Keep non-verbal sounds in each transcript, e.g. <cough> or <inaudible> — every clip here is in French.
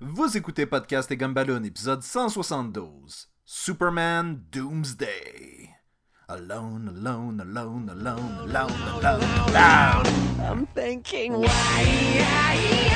Vous écoutez Podcast et Gumballoon, épisode 172. Superman Doomsday. Alone, alone, alone, alone, alone, alone, alone. I'm thinking, why, yeah, yeah,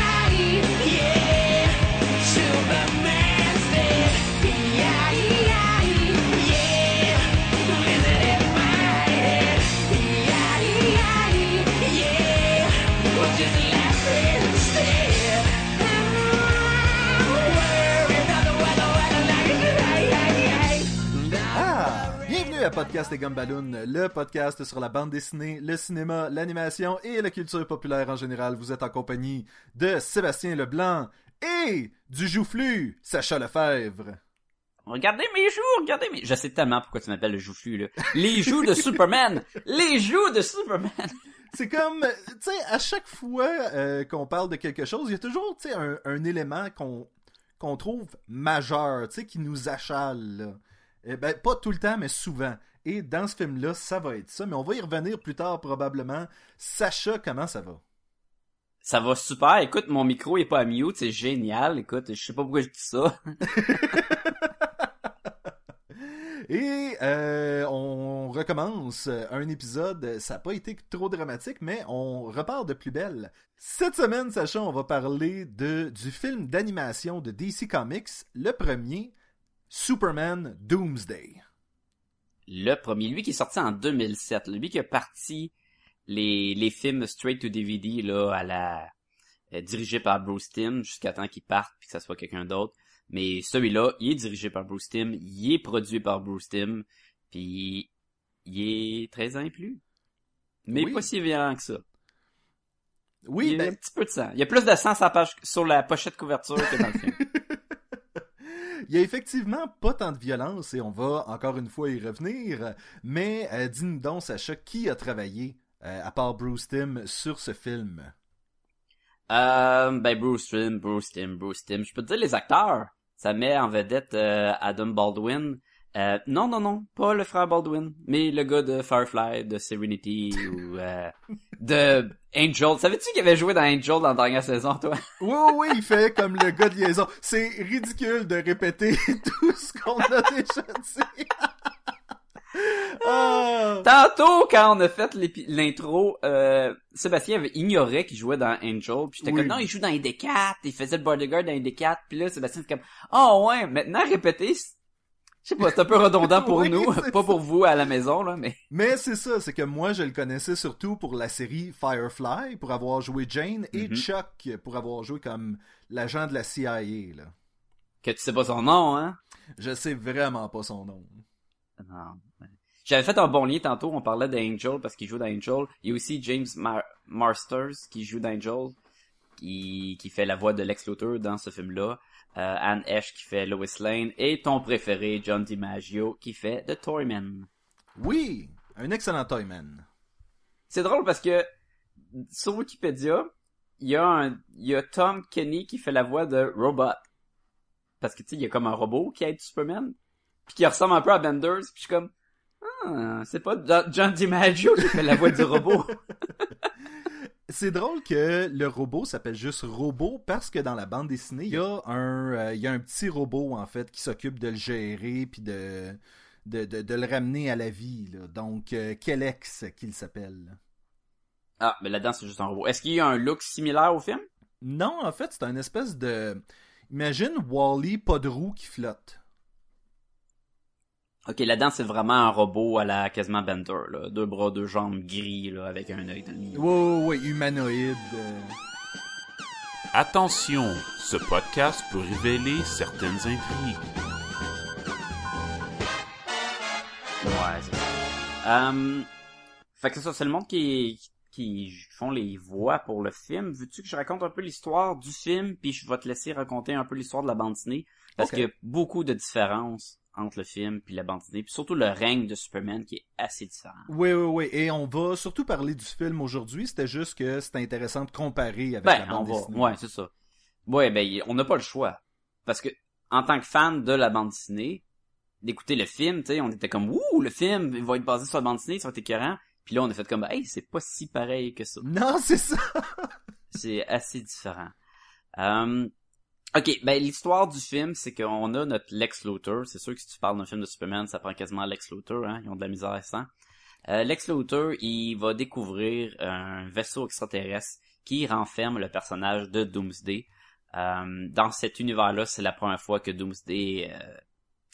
Bienvenue à Podcast et Gumballoon, le podcast sur la bande dessinée, le cinéma, l'animation et la culture populaire en général. Vous êtes en compagnie de Sébastien Leblanc et du joufflu, Sacha Lefebvre. Regardez mes joues, regardez mes... Je sais tellement pourquoi tu m'appelles le joufflu, là. Les joues de Superman! Les joues de Superman! C'est comme, tu sais, à chaque fois euh, qu'on parle de quelque chose, il y a toujours, tu sais, un, un élément qu'on qu'on trouve majeur, tu sais, qui nous achale. Eh ben, pas tout le temps, mais souvent. Et dans ce film-là, ça va être ça. Mais on va y revenir plus tard, probablement. Sacha, comment ça va? Ça va super. Écoute, mon micro est pas à mute, c'est génial. Écoute, je sais pas pourquoi je dis ça. <laughs> Et euh, on recommence un épisode. Ça n'a pas été trop dramatique, mais on repart de plus belle. Cette semaine, Sacha, on va parler de, du film d'animation de DC Comics, le premier, Superman Doomsday. Le premier, lui qui est sorti en 2007, lui qui a parti les, les films straight to DVD, là, à la, euh, dirigé par Bruce Timm, jusqu'à temps qu'il parte puis que ça soit quelqu'un d'autre. Mais celui-là, il est dirigé par Bruce Timm, il est produit par Bruce Timm, puis il est 13 ans et plus. Mais Oui. pas si violent que ça. Oui, il y a ben, un petit peu de sang. Il y a plus de sang sur la, page, sur la pochette couverture que dans le film. <laughs> il y a effectivement pas tant de violence et on va encore une fois y revenir. Mais euh, dis-nous donc, Sacha, qui a travaillé, euh, à part Bruce Timm, sur ce film? Euh, ben Bruce Timm, Bruce Timm, Bruce Timm. Je peux te dire les acteurs. Ça met en vedette euh, Adam Baldwin. Euh, non, non, non, pas le frère Baldwin, mais le gars de Firefly, de Serenity ou euh, <laughs> de Angel. Savais-tu qu'il avait joué dans Angel dans la dernière saison, toi? Oui, oui, oui, il fait comme le gars de liaison. C'est ridicule de répéter <laughs> tout ce qu'on a déjà dit. <laughs> Ah. Tantôt, quand on a fait l'intro, euh, Sébastien avait ignoré qu'il jouait dans Angel, puis j'étais Oui. comme, non, il joue dans ID4, il faisait le bodyguard dans ID4, puis là, Sébastien était comme, oh ouais, maintenant répéter, c'est- je sais pas, c'est un peu redondant pour <laughs> Oui, nous, pas ça. pour vous à la maison, là, mais... Mais c'est ça, c'est que moi je le connaissais surtout pour la série Firefly, pour avoir joué Jane, et Mhm. Chuck pour avoir joué comme l'agent de la CIA. Là. Que tu sais pas son nom, hein? Je sais vraiment pas son nom. Non. J'avais fait un bon lien tantôt, on parlait d'Angel parce qu'il joue dans Angel. Il y a aussi James Mar- Marsters qui joue dans Angel, qui, qui fait la voix de Lex Luthor dans ce film-là. Euh, Anne Esch qui fait Lois Lane. Et ton préféré, John DiMaggio, qui fait The Toyman. Oui, un excellent Toyman. C'est drôle parce que sur Wikipédia, il y a un, il y a Tom Kenny qui fait la voix de Robot. Parce que tu sais, il y a comme un robot qui aide Superman, puis qui ressemble un peu à Benders, puis je suis comme ah, c'est pas Jo- John DiMaggio qui fait la voix du robot. <laughs> C'est drôle que le robot s'appelle juste robot parce que dans la bande dessinée, il y a un, euh, il y a un petit robot en fait qui s'occupe de le gérer puis de, de, de, de le ramener à la vie. Là. Donc, euh, Kelex qu'il s'appelle. Ah, mais là-dedans c'est juste un robot. Est-ce qu'il y a un look similaire au film? Non, en fait, c'est un espèce de... Imagine Wally pas de roue qui flotte. Ok, là-dedans c'est vraiment un robot à la quasiment Bender, là, deux bras, deux jambes gris là, avec un œil dans le milieu. Oui, oui, humanoïde. euh. Attention, ce podcast peut révéler certaines intrigues. Ouais, c'est ça. Euh, fait que c'est ça, c'est le monde qui, qui font les voix pour le film. Veux-tu que je raconte un peu l'histoire du film, puis je vais te laisser raconter un peu l'histoire de la bande dessinée? Parce qu'il y a beaucoup de différences entre le film puis la bande dessinée, puis surtout le règne de Superman qui est assez différent. Oui, oui, oui. Et on va surtout parler du film aujourd'hui. C'était juste que c'était intéressant de comparer avec Ben, la on bande va, dessinée. ouais, c'est ça. Ouais, ben, on n'a pas le choix. Parce que, en tant que fan de la bande dessinée, d'écouter le film, tu sais, on était comme, ouh, le film, il va être basé sur la bande dessinée, ça va être écœurant. Puis là, on a fait comme, hey, c'est pas si pareil que ça. Non, c'est ça. C'est assez différent. Euh, Ok, ben l'histoire du film, c'est qu'on a notre Lex Luthor. C'est sûr que si tu parles d'un film de Superman, ça prend quasiment Lex Luthor, hein. Ils ont de la misère à ça. Euh, Lex Luthor, il va découvrir un vaisseau extraterrestre qui renferme le personnage de Doomsday. Euh, dans cet univers-là, c'est la première fois que Doomsday euh,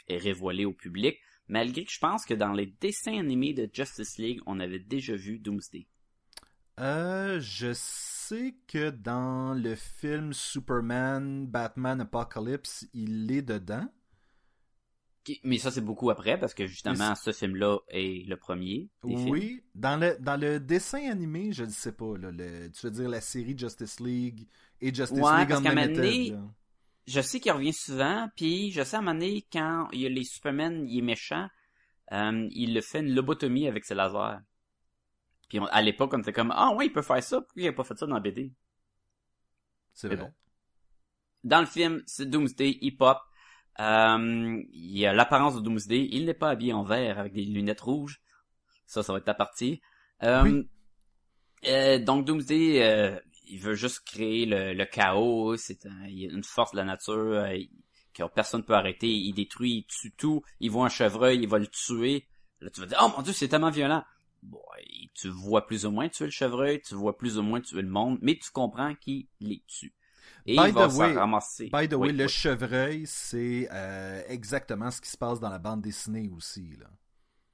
est révélé au public, malgré que je pense que dans les dessins animés de Justice League, on avait déjà vu Doomsday. Euh, je sais que dans le film Superman, Batman Apocalypse, il est dedans? Mais ça, c'est beaucoup après, parce que justement, ce film-là est le premier des films. Oui, dans le, dans le dessin animé, je ne sais pas. Là, le, tu veux dire la série Justice League et Justice Ouais, League parce donné, Unlimited. là. je sais qu'il revient souvent, puis je sais à un moment donné, quand il y a les Superman, il est méchant, euh, il le fait une lobotomie avec ses lasers. Puis on- à l'époque, on était comme, ah ouais, il peut faire ça, pourquoi il a pas fait ça dans la BD? C'est vrai. bon. Dans le film, c'est Doomsday, il pop, euh, il a l'apparence de Doomsday, il n'est pas habillé en vert avec des lunettes rouges. Ça, ça va être ta partie. Euh, Oui. euh, donc Doomsday, euh, il veut juste créer le, le chaos, c'est un- il y a une force de la nature euh, que personne peut arrêter, il détruit, il tue tout, il voit un chevreuil, il va le tuer. Là, tu vas dire, oh mon dieu, c'est tellement violent. Bon, tu vois plus ou moins tuer le chevreuil, tu vois plus ou moins tuer le monde, mais tu comprends qu'il les tue. Et By il va the way- ramasser. By the way, Oui, le oui. chevreuil, c'est euh, exactement ce qui se passe dans la bande dessinée aussi. Là.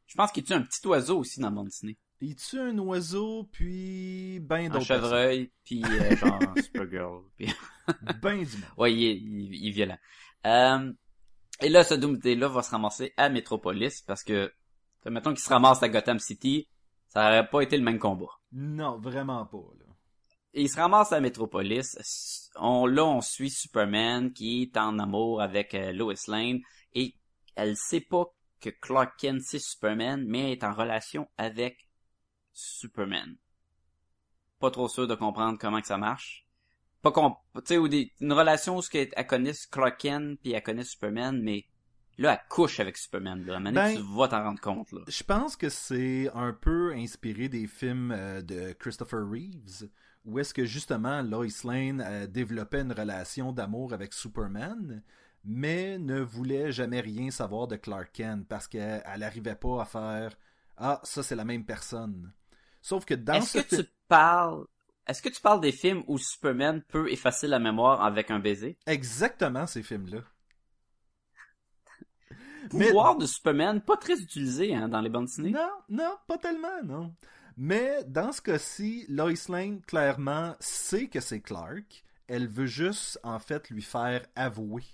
Je pense qu'il tue un petit oiseau aussi dans le bande dessinée. Il tue un oiseau, puis ben Un d'autres chevreuil, puis euh, <laughs> genre Supergirl. Puis... <laughs> Ben du monde. Ouais, il est, il, il est violent. Euh, et là, ce Doomsday-là va se ramasser à Metropolis parce que, mettons qu'il se ramasse à Gotham City, ça aurait pas été le même combat. Non, vraiment pas. Là. Et il se ramasse à Metropolis. On, là, on suit Superman qui est en amour avec euh, Lois Lane et elle sait pas que Clark Kent c'est Superman, mais elle est en relation avec Superman. Pas trop sûr de comprendre comment que ça marche. Pas qu'on, tu sais, une relation où elle connaît Clark Kent puis elle connaît Superman, mais là, elle couche avec Superman. Là. Ben, tu vas t'en rendre compte, là. Je pense que c'est un peu inspiré des films euh, de Christopher Reeves, où est-ce que justement Lois Lane euh, développait une relation d'amour avec Superman, mais ne voulait jamais rien savoir de Clark Kent parce qu'elle n'arrivait pas à faire Ah, ça c'est la même personne. Sauf que dans Est-ce ce que tu parles, est-ce que tu parles des films où Superman peut effacer la mémoire avec un baiser? Exactement ces films-là. Mais- pouvoir de Superman, pas très utilisé hein, dans les bandes dessinées. Non, non, pas tellement, non. Mais dans ce cas-ci, Lois Lane, clairement, sait que c'est Clark. Elle veut juste, en fait, lui faire avouer.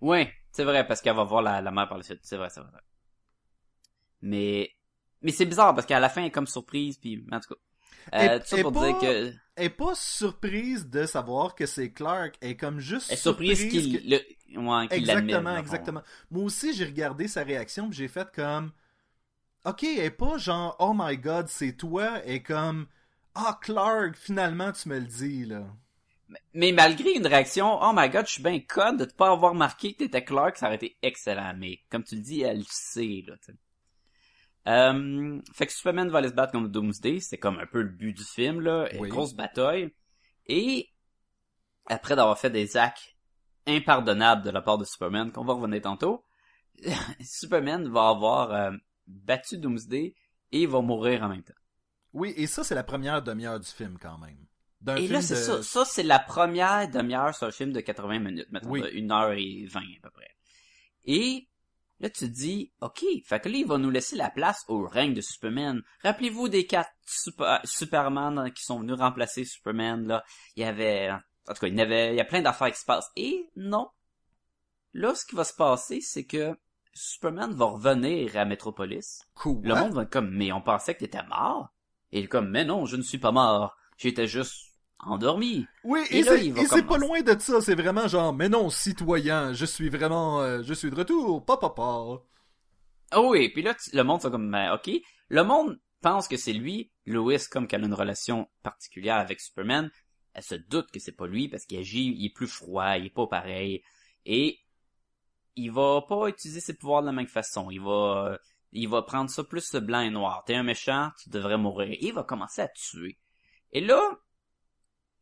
Ouais, c'est vrai, parce qu'elle va voir la, la mère par la suite. C'est vrai, c'est vrai. Mais, mais c'est bizarre, parce qu'à la fin, elle est comme surprise, puis, en tout cas. Euh, Et- tout ça et pour pas- dire que, Elle est pas surprise de savoir que c'est Clark. Elle est comme juste elle est surprise qu'il, que- le, ouais, Exactement, exactement. Moi aussi, j'ai regardé sa réaction, j'ai fait comme... Ok, elle est pas genre « Oh my God, c'est toi », elle est comme « Ah, Clark, finalement, tu me le dis, là. » Mais malgré une réaction, oh my god, je suis bien conne de ne pas avoir marqué que t'étais Clark, ça aurait été excellent. Mais comme tu le dis, elle le sait, là. Euh, fait que Superman va aller se battre contre Doomsday, c'est comme un peu le but du film, là. Une grosse bataille. Et, après d'avoir fait des actes impardonnables de la part de Superman, qu'on va revenir tantôt, <laughs> Superman va avoir euh, battu Doomsday et va mourir en même temps. Oui, et ça, c'est la première demi-heure du film, quand même. D'un Et film là, c'est de- ça. Ça, c'est la première demi-heure sur un film de 80 minutes, mettons, Oui. de 1 heure et 20 à peu près. Et là, tu te dis, OK, fait que là, il va nous laisser la place au règne de Superman. Rappelez-vous des quatre super, Superman hein, qui sont venus remplacer Superman, là. Il y avait, en tout cas, il y avait, il y a plein d'affaires qui se passent. Et non. Là, ce qui va se passer, c'est que Superman va revenir à Metropolis. Cool. Le monde va être comme, mais on pensait que t'étais mort. Et il est comme, mais non, je ne suis pas mort. J'étais juste endormi. Oui, Et et, c'est pas loin de ça. C'est vraiment genre, mais non, citoyen, je suis vraiment, euh, je suis de retour, papa, papa. Oh oui, puis là, le monde fait comme, ben, ok. Le monde pense que c'est lui. Lois, comme qu'elle a une relation particulière avec Superman, elle se doute que c'est pas lui parce qu'il agit, il est plus froid, il est pas pareil. Et il va pas utiliser ses pouvoirs de la même façon. Il va, euh, il va prendre ça plus blanc et noir. T'es un méchant, tu devrais mourir. Et il va commencer à tuer. Et là,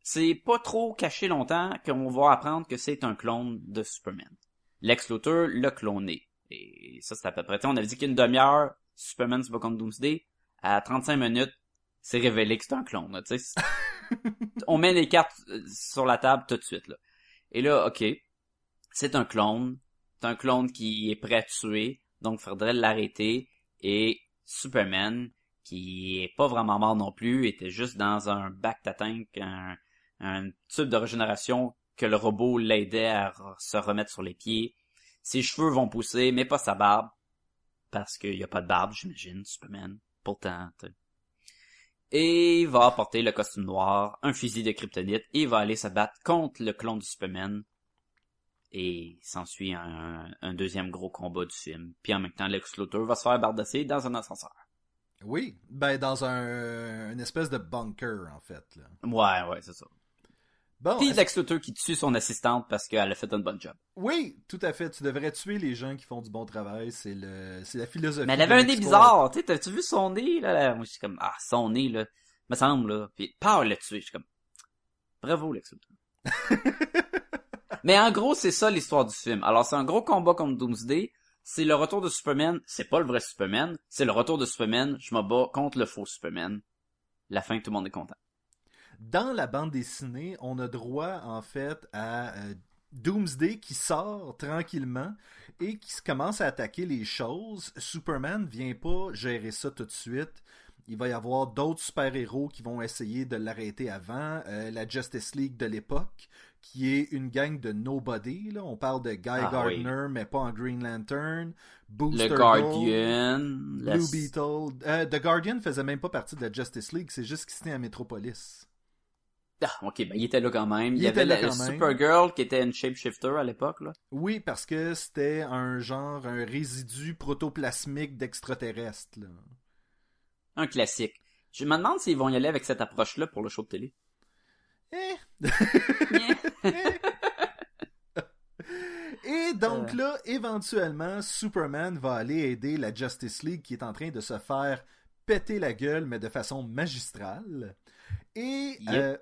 c'est pas trop caché longtemps qu'on va apprendre que c'est un clone de Superman. Lex Luthor l'a cloné. Et ça, c'est à peu près. t'sais, on avait dit qu'une demi-heure, Superman se bat contre Doomsday. À 35 minutes, c'est révélé que c'est un clone. là, <laughs> on met les cartes euh, sur la table tout de suite. Là. Et là, ok, c'est un clone. C'est un clone qui est prêt à tuer. Donc, faudrait l'arrêter. Et Superman, qui est pas vraiment mort non plus, était juste dans un bac tank, un, un tube de régénération que le robot l'aidait à se remettre sur les pieds. Ses cheveux vont pousser, mais pas sa barbe. Parce qu'il y a pas de barbe, j'imagine, Superman. Pourtant, t'sais. Et il va apporter le costume noir, un fusil de kryptonite, et il va aller se battre contre le clone du Superman. Et s'ensuit un, un deuxième gros combat du film. Puis en même temps, Lex Luthor va se faire bardasser dans un ascenseur. Oui, ben dans un une espèce de bunker en fait. Là. Ouais, ouais, c'est ça. Bon, Puis Lex Luthor qui tue son assistante parce qu'elle a fait un bon job. oui, tout à fait. Tu devrais tuer les gens qui font du bon travail. C'est le, c'est la philosophie. Mais elle avait un nez bizarre, tu t'as-tu vu son nez, là? Moi, je suis comme, ah, son nez, là, me semble, là. Puis, pas le tuer, je suis comme, bravo, Lex Luthor. <laughs> Mais en gros, c'est ça l'histoire du film. Alors, c'est un gros combat contre Doomsday. C'est le retour de Superman. C'est pas le vrai Superman. C'est le retour de Superman. Je me bats contre le faux Superman. La fin, tout le monde est content. Dans la bande dessinée, on a droit en fait à euh, Doomsday qui sort tranquillement et qui commence à attaquer les choses. Superman vient pas gérer ça tout de suite. Il va y avoir d'autres super-héros qui vont essayer de l'arrêter avant. Euh, la Justice League de l'époque, qui est une gang de nobody. Là. On parle de Guy Ah, Gardner, mais pas en Green Lantern. Booster Le Gold, Guardian. la- Blue Beetle. Euh, The Guardian faisait même pas partie de la Justice League, c'est juste qu'il était à Metropolis. Ah, ok, ben, il était là quand même. Il, y avait la. Supergirl qui était une shapeshifter à l'époque, là. Oui, parce que c'était un genre, un résidu protoplasmique d'extraterrestre. Un classique. Je me demande s'ils vont y aller avec cette approche-là pour le show de télé. Eh. Yeah. <laughs> Et donc là, éventuellement, Superman va aller aider la Justice League qui est en train de se faire péter la gueule, mais de façon magistrale. Et Yep. euh,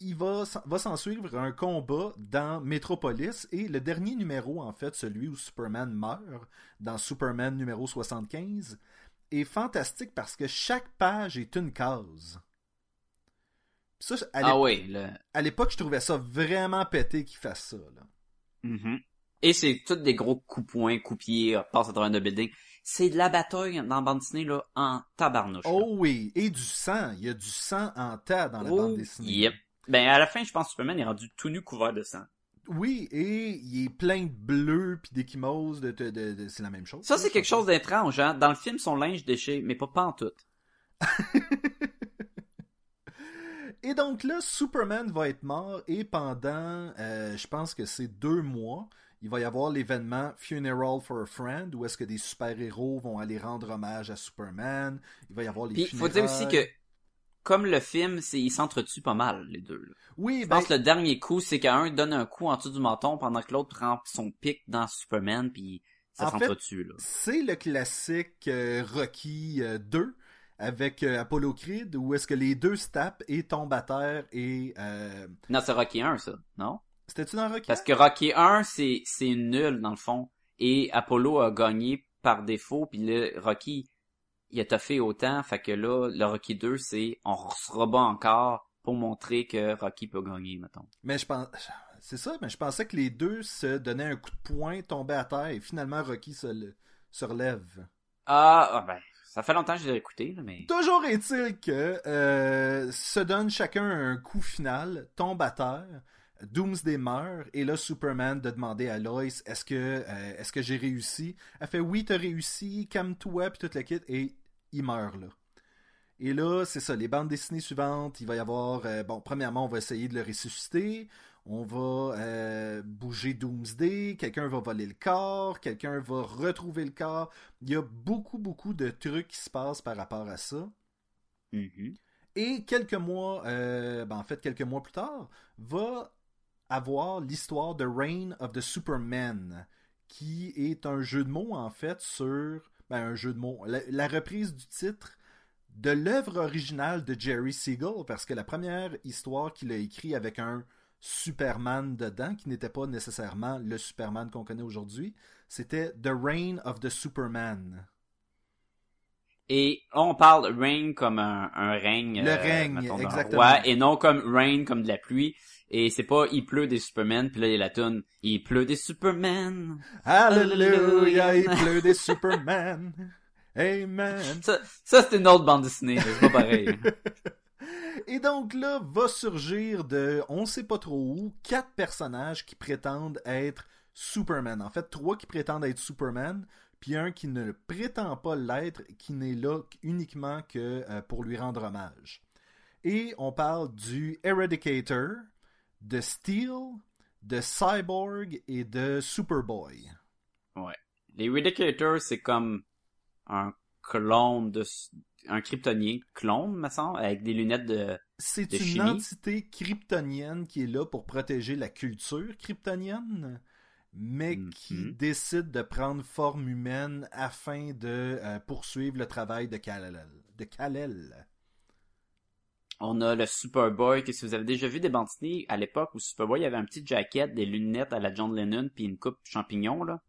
il va, s'en- va s'en suivre un combat dans Metropolis. Et le dernier numéro, en fait, celui où Superman meurt, dans Superman numéro 75, est fantastique parce que chaque page est une case. Ça, à ah oui, le... à l'époque, je trouvais ça vraiment pété qu'il fasse ça. Là. Mhm. Et c'est tous des gros coups points, coups pieds, euh, passe à travers un building. C'est de la bataille dans la bande dessinée, là, en tabarnouche. là. Oh oui, et du sang. Il y a du sang en tas dans la Oh, bande dessinée. Yep. Ben, à la fin, je pense que Superman est rendu tout nu couvert de sang. Oui, et il est plein de bleu puis d'échymoses. De, de, de- de- c'est la même chose. Ça, c'est quelque chose d'étrange, hein. Dans le film, son linge déchiré, mais pas, pas en tout. <laughs> Et donc là, Superman va être mort et pendant, euh, je pense que c'est deux mois, il va y avoir l'événement Funeral for a Friend où est-ce que des super-héros vont aller rendre hommage à Superman. Il va y avoir les Puis, faut dire aussi que, comme le film, c'est, ils s'entretuent pas mal, les deux, là. Oui, Je ben, pense que le dernier coup, c'est qu'un donne un coup en dessous du menton pendant que l'autre prend son pic dans Superman, puis ça s'entretue, c'est le classique euh, Rocky euh, 2 avec euh, Apollo Creed où est-ce que les deux se tapent et tombent à terre et... euh, Non, c'est Rocky 1, ça, non? C'était-tu dans Rocky Parce que Rocky 1, c'est, c'est nul, dans le fond. Et Apollo a gagné par défaut, puis le Rocky, il a toffé autant, fait que là, le Rocky 2, c'est, on se rebat encore pour montrer que Rocky peut gagner, mettons. Mais je pense... C'est ça, mais je pensais que les deux se donnaient un coup de poing, tombaient à terre et finalement Rocky se, le- se relève. Ah, ah, ben, ça fait longtemps que je l'ai écouté, mais... Toujours est-il que euh, se donnent chacun un coup final, tombe à terre, Doomsday meurt, et là Superman de demander à Lois est-ce que euh, est-ce que j'ai réussi? Elle fait oui, t'as réussi, calme-toi, puis toute la kit, et il meurt là. Et là, c'est ça, les bandes dessinées suivantes, il va y avoir, euh, bon, premièrement, on va essayer de le ressusciter, on va euh, bouger Doomsday, quelqu'un va voler le corps, quelqu'un va retrouver le corps. Il y a beaucoup, beaucoup de trucs qui se passent par rapport à ça. Mhm. Et quelques mois, euh, ben, en fait, quelques mois plus tard, va avoir l'histoire de Reign of the Superman, qui est un jeu de mots, en fait, sur. Ben, un jeu de mots. La, la reprise du titre de l'œuvre originale de Jerry Siegel, parce que la première histoire qu'il a écrite avec un Superman dedans, qui n'était pas nécessairement le Superman qu'on connaît aujourd'hui, c'était The Reign of the Superman. Et on parle rain comme un, un règne. Le euh, règne, mettons, exactement. roi, et non comme rain comme de la pluie. Et c'est pas il pleut des Superman, puis là il y a la toune il pleut des Superman. Alléluia, il pleut des Superman. Amen. Ça, ça c'est une autre bande dessinée, c'est pas pareil. <laughs> Et donc là, va surgir de, on sait pas trop où, quatre personnages qui prétendent être Superman. En fait, trois qui prétendent être Superman, puis un qui ne prétend pas l'être, qui n'est là uniquement que euh, pour lui rendre hommage. Et on parle du Eradicator, de Steel, de Cyborg et de Superboy. Les Ridiculators, c'est comme un clone de un kryptonien clone, me semble, avec des lunettes de C'est De une chimie. entité kryptonienne qui est là pour protéger la culture kryptonienne, mais qui Mhm. décide de prendre forme humaine afin de euh, poursuivre le travail de Kal-El. De Kal-El. On a le Superboy, que si vous avez déjà vu des bandes dessinées à l'époque où Superboy avait un petit jacket, des lunettes à la John Lennon, puis une coupe champignon, là?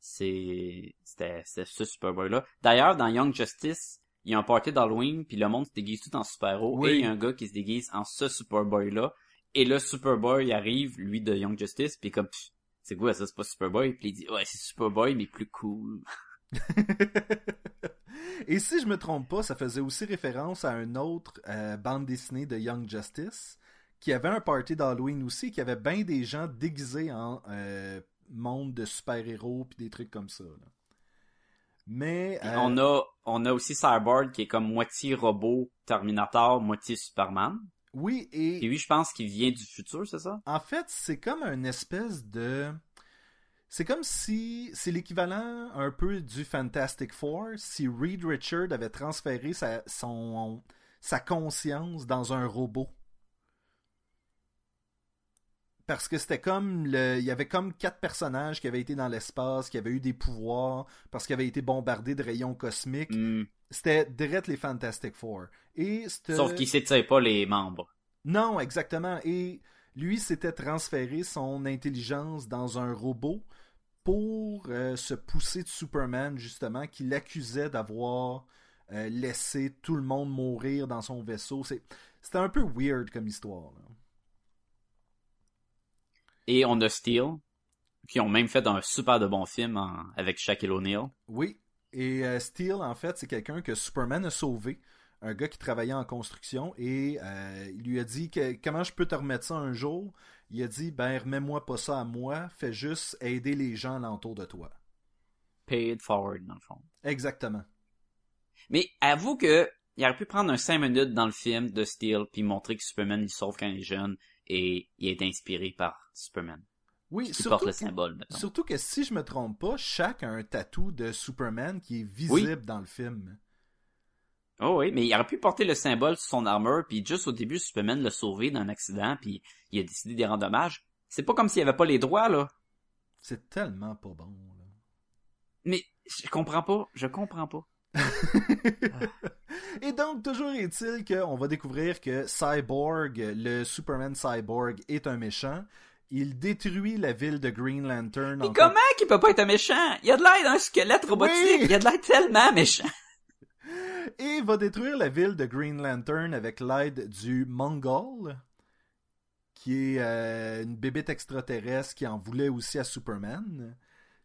C'est, c'était, c'était ce Superboy-là. D'ailleurs, dans Young Justice, il y a un party d'Halloween, puis le monde se déguise tout en super-héros, Oui. et il y a un gars qui se déguise en ce Superboy-là. Et le Superboy il arrive, lui de Young Justice, puis comme, c'est quoi ça, c'est pas Superboy? Puis il dit, ouais, c'est Superboy, mais plus cool. Et si je me trompe pas, ça faisait aussi référence à une autre euh, bande dessinée de Young Justice qui avait un party d'Halloween aussi, qui avait bien des gens déguisés en euh, monde de super-héros puis des trucs comme ça. là. Mais euh, On a, on a aussi Cyborg qui est comme moitié robot Terminator, moitié Superman. oui Et et lui, je pense qu'il vient du futur, c'est ça? En fait, c'est comme une espèce de. C'est comme si c'est l'équivalent un peu du Fantastic Four si Reed Richard avait transféré sa, son, sa conscience dans un robot. Parce que c'était comme le. Il y avait comme quatre personnages qui avaient été dans l'espace, qui avaient eu des pouvoirs, parce qu'ils avaient été bombardés de rayons cosmiques. Hmm. C'était direct les Fantastic Four. Et Sauf qu'il s'étire pas les membres. non, exactement. Et lui s'était transféré son intelligence dans un robot pour euh, se pousser de Superman, justement, qui l'accusait d'avoir euh, laissé tout le monde mourir dans son vaisseau. C'est- C'était un peu weird comme histoire. là. Et on a Steel, qui ont même fait un super de bon film en- avec Shaquille O'Neal. Oui. Et euh, Steel, en fait, c'est quelqu'un que Superman a sauvé. Un gars qui travaillait en construction et euh, il lui a dit que, comment je peux te remettre ça un jour? Il a dit ben remets-moi pas ça à moi, fais juste aider les gens alentour de toi. Pay it forward, dans le fond. Exactement. Mais avoue que il aurait pu prendre un 5 minutes dans le film de Steel puis montrer que Superman il sauve quand il est jeune et il est inspiré par Superman. Oui, Qui surtout porte le que, symbole, surtout que si je me trompe pas, chaque a un tatou de Superman qui est visible dans le film. Oh oui, mais il aurait pu porter le symbole sur son armure, puis juste au début, Superman l'a sauvé d'un accident, puis il a décidé d'y rendre hommage. C'est pas comme s'il avait pas les droits, là. C'est tellement pas bon. là. Mais je comprends pas, je comprends pas. <laughs> Et donc, toujours est-il qu'on va découvrir que Cyborg, le Superman Cyborg, est un méchant. Il détruit la ville de Green Lantern. Mais en comment qu'il peut pas être un méchant? Il a de l'air d'un squelette robotique, Oui. il a de l'air tellement méchant. Et va détruire la ville de Green Lantern avec l'aide du Mongol, qui est euh, une bébête extraterrestre qui en voulait aussi à Superman.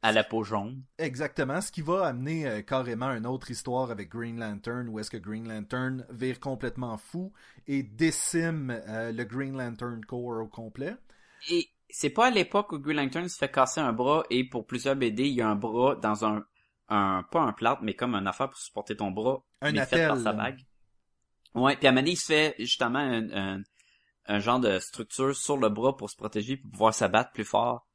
À la peau jaune. Exactement, ce qui va amener euh, carrément une autre histoire avec Green Lantern, où est-ce que Green Lantern vire complètement fou et décime euh, le Green Lantern Corps au complet. Et c'est pas à l'époque où Green Lantern se fait casser un bras et pour plusieurs BD, il y a un bras dans un, un pas un plâtre, mais comme une affaire pour supporter ton bras, Un mais fait par sa bague. Ouais, puis à un donné, il se fait justement un, un, un genre de structure sur le bras pour se protéger pour pouvoir s'abattre plus fort.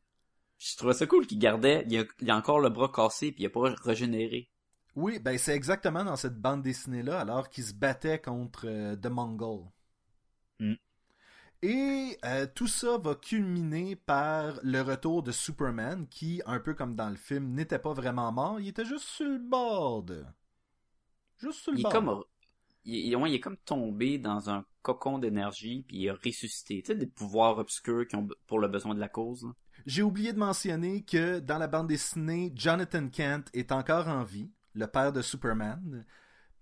Je trouvais ça cool qu'il gardait, il y a, il a encore le bras cassé puis il a pas régénéré. Oui, ben c'est exactement dans cette bande dessinée-là, alors qu'il se battait contre euh, The Mongol. Mm. Et euh, tout ça va culminer par le retour de Superman, qui, un peu comme dans le film, n'était pas vraiment mort, il était juste sur le bord. Juste sur le Il est bord. comme, il, il- ouais, il est comme tombé dans un cocon d'énergie puis il a ressuscité. Tu sais, des pouvoirs obscurs qui ont be- pour le besoin de la cause. là. J'ai oublié de mentionner que dans la bande dessinée, Jonathan Kent est encore en vie, le père de Superman.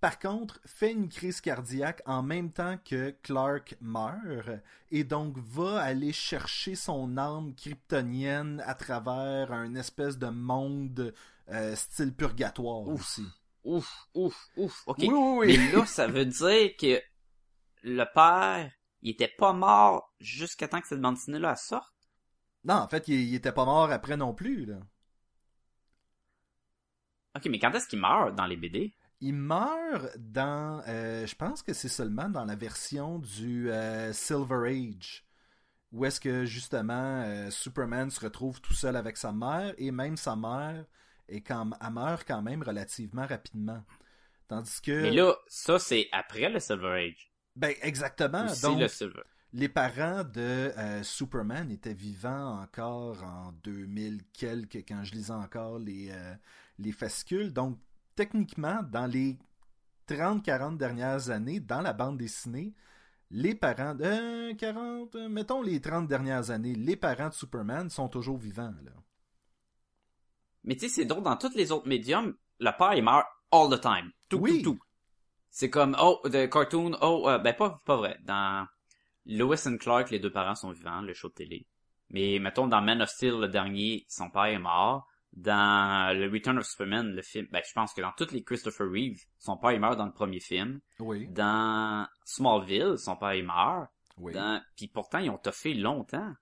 Par contre, fait une crise cardiaque en même temps que Clark meurt et donc va aller chercher son âme kryptonienne à travers un espèce de monde euh, style purgatoire Ouf. aussi. Ouf, ouf, ouf. Ok. Oui, oui, oui. Mais là, ça veut dire que le père, il était pas mort jusqu'à temps que cette bande dessinée-là sorte? Non, en fait, il, il était pas mort après non plus. Là. Ok, mais quand est-ce qu'il meurt dans les BD? Il meurt dans, euh, je pense que c'est seulement dans la version du euh, Silver Age, où est-ce que justement euh, Superman se retrouve tout seul avec sa mère et même sa mère est quand, elle meurt quand même relativement rapidement. Tandis que, Mais là, ça, c'est après le Silver Age. ben exactement. Donc le Silver. les parents de Superman étaient vivants encore en 2000 quelques quand je lisais encore les, les fascicules. Donc, techniquement, dans les 30-40 dernières années, dans la bande dessinée, les parents de euh, 40, euh, mettons les 30 dernières années, les parents de Superman sont toujours vivants. Là. Mais tu sais, c'est drôle, dans tous les autres médiums, le père, il meurt all the time. Tout, Oui. tout, tout. C'est comme, oh, de cartoon, oh, euh, ben pas, pas vrai. Dans Lois and Clark, les deux parents sont vivants, le show de télé. Mais mettons, dans Man of Steel, le dernier, son père est mort. Dans le Return of Superman, le film, ben je pense que dans toutes les Christopher Reeve, son père il meurt dans le premier film. Oui, Dans Smallville, son père il meurt. oui. Dans... Puis pourtant, ils ont toffé longtemps.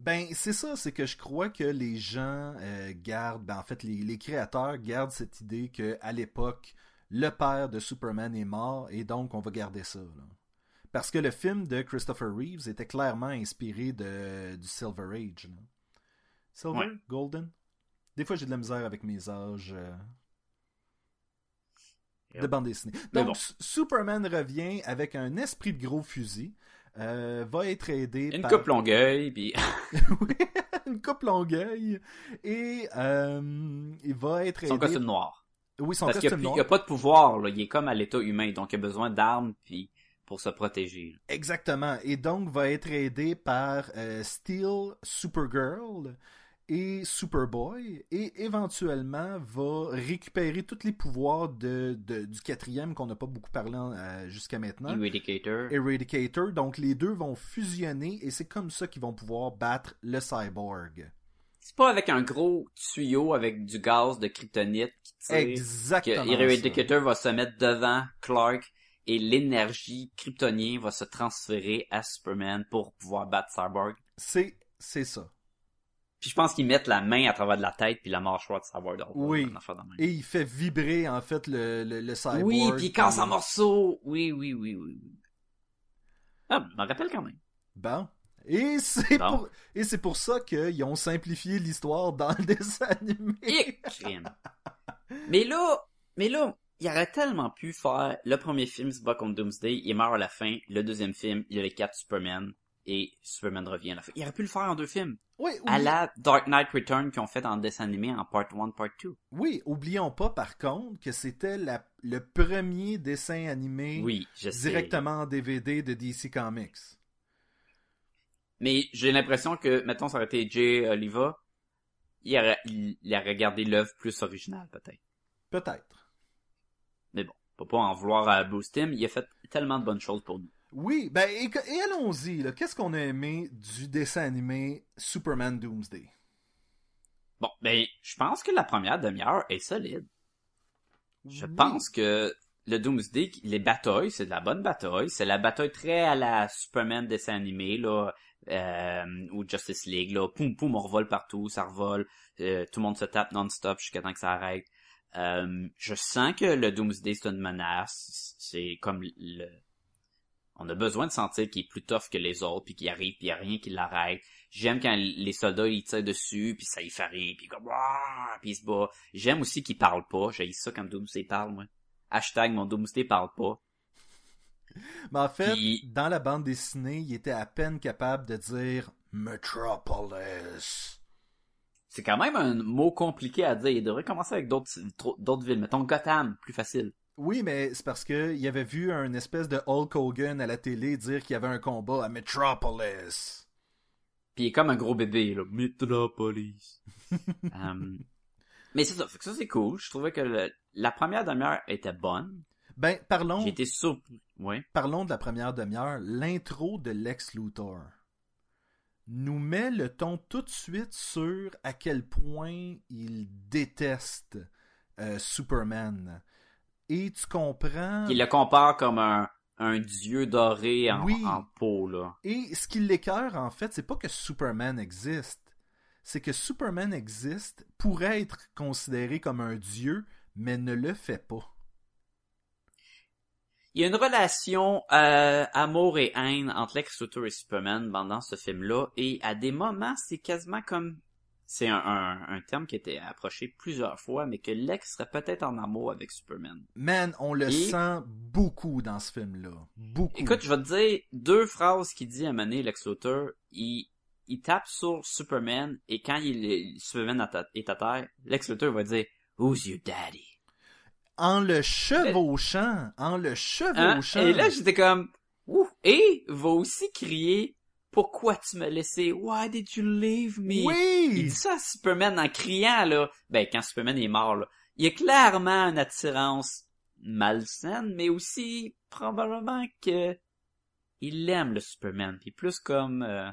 Ben, c'est ça, c'est que je crois que les gens euh, gardent, ben, en fait, les, les créateurs gardent cette idée que à l'époque, le père de Superman est mort et donc on va garder ça. là. Parce que le film de Christopher Reeves était clairement inspiré de, du Silver Age. là. Silver? Ouais. Golden? Des fois, j'ai de la misère avec mes âges euh, de bande dessinée. Donc, bon. Superman revient avec un esprit de gros fusil. euh, va être aidé Une par... coupe longueuil, puis Oui, <laughs> <laughs> une coupe longueuil. Et euh, il va être son aidé... costume noir. Oui, son Parce qu'il costume n'y a, noir. pas de pouvoir, là. Il est comme à l'état humain, donc il a besoin d'armes puis pour se protéger. Exactement. Et donc va être aidé par euh, Steel, Supergirl et Superboy. Et éventuellement va récupérer tous les pouvoirs de, de- du quatrième qu'on n'a pas beaucoup parlé euh, jusqu'à maintenant. Eradicator. Eradicator. Donc les deux vont fusionner et c'est comme ça qu'ils vont pouvoir battre le cyborg. C'est pas avec un gros tuyau avec du gaz de kryptonite qui tire que Exactement. ça. Eradicator va se mettre devant Clark et l'énergie kryptonienne va se transférer à Superman pour pouvoir battre Cyborg. C'est c'est ça. Puis je pense qu'ils mettent la main à travers de la tête puis la mâchoire de le fond, Oui. Et il fait vibrer en fait le, le, le cyborg. Oui, puis il casse en Puis- morceaux. Oui, oui, oui, oui. Ah, je m'en rappelle quand même. Bon. Et c'est pour et c'est pour ça qu'ils ont simplifié l'histoire dans <laughs> le dessin animé. Et. Mais là, mais là, il aurait tellement pu faire le premier film, se bat contre Doomsday, il meurt à la fin, le deuxième film, il y a les quatre Superman, et Superman revient à la fin. Il aurait pu le faire en deux films. Oui, À la Dark Knight Return qu'ils ont fait en dessin animé en part 1, part 2. oui, oublions pas par contre que c'était la- le premier dessin animé Oui, je sais. directement en DVD de DC Comics. Mais j'ai l'impression que, mettons, ça aurait été Jay Oliva, il aurait, il, il aurait gardé l'œuvre plus originale, peut-être. Peut-être. Mais bon, faut pas en vouloir à Timm, il a fait tellement de bonnes choses pour nous. Oui, ben et, et allons-y. là. Qu'est-ce qu'on a aimé du dessin animé Superman Doomsday? Bon, ben, je pense que la première demi-heure est solide. Je Oui. pense que le Doomsday, les batailles, c'est de la bonne bataille. C'est la bataille très à la Superman dessin animé, là, euh, ou Justice League, là. Poum, poum, on revole partout, ça revole. euh, tout le monde se tape non-stop jusqu'à temps que ça arrête. Euh, je sens que le Doomsday, c'est une menace. C'est comme le... On a besoin de sentir qu'il est plus tough que les autres, puis qu'il arrive, puis il a rien qui l'arrête. J'aime quand les soldats, ils tirent dessus, puis ça y fait rien, puis comme... Puis il se bat. J'aime aussi qu'il parle pas. J'ai ça quand Doomsday parle, moi. Hashtag mon Doomsday parle pas. <laughs> Mais en fait, Puis- dans la bande dessinée, il était à peine capable de dire Metropolis. C'est quand même un mot compliqué à dire. Il devrait commencer avec d'autres d'autres villes. Mettons Gotham, plus facile. Oui, mais c'est parce que il avait vu un espèce de Hulk Hogan à la télé dire qu'il y avait un combat à Metropolis. Puis il est comme un gros bébé, là. Metropolis. Euh, <laughs> mais c'est ça, fait que ça c'est cool. Je trouvais que le- la première demi-heure était bonne. Ben, parlons, surpris. Ouais. parlons de la première demi-heure. L'intro de Lex Luthor nous met le ton tout de suite sur à quel point il déteste euh, Superman. Et tu comprends... Il le compare comme un, un dieu doré en, Oui. en peau, là. Et ce qui l'écœure, en fait, c'est pas que Superman existe. C'est que Superman existe, pourrait être considéré comme un dieu, mais ne le fait pas. Il y a une relation euh, amour et haine entre Lex Luthor et Superman pendant ce film-là, et à des moments, c'est quasiment comme... C'est un, un, un terme qui été approché plusieurs fois, mais que Lex serait peut-être en amour avec Superman. Man, on le Et- sent beaucoup dans ce film-là. Beaucoup. Écoute, je vais te dire deux phrases qu'il dit à Mané, Lex Luthor. Il, il tape sur Superman, et quand il, Superman est à- est à terre, Lex Luthor va dire « Who's your daddy? En le chevauchant, en le Hein? chevauchant. Et là, j'étais comme, ouh, et va aussi crier, pourquoi tu m'as laissé? Why did you leave me? Il oui! dit ça à Superman en criant, là. Ben, quand Superman est mort, là. Il y a clairement une attirance malsaine, mais aussi, probablement que, il aime le Superman, puis plus comme, euh,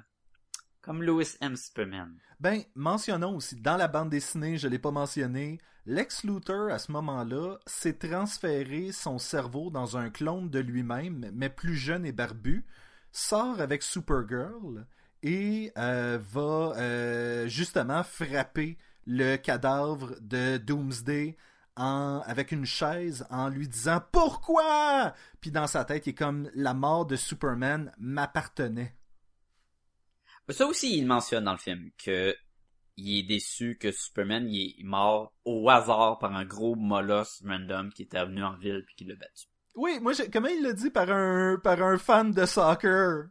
comme Lois aime Superman. Ben, mentionnons aussi, dans la bande dessinée, je l'ai pas mentionné, Lex Luthor, à ce moment-là, s'est transféré son cerveau dans un clone de lui-même, mais plus jeune et barbu, sort avec Supergirl et euh, va euh, justement frapper le cadavre de Doomsday avec une chaise en lui disant Pourquoi Puis dans sa tête, il est comme la mort de Superman m'appartenait. Ça aussi, il mentionne dans le film que il est déçu que Superman est mort au hasard par un gros molosse random qui était venu en ville puis qui l'a battu. Oui, moi, j'ai- comment il l'a dit par un, par un fan de soccer?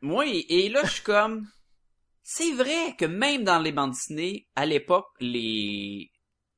Moi, et là, je suis comme... C'est vrai que même dans les bandes dessinées, à l'époque, les...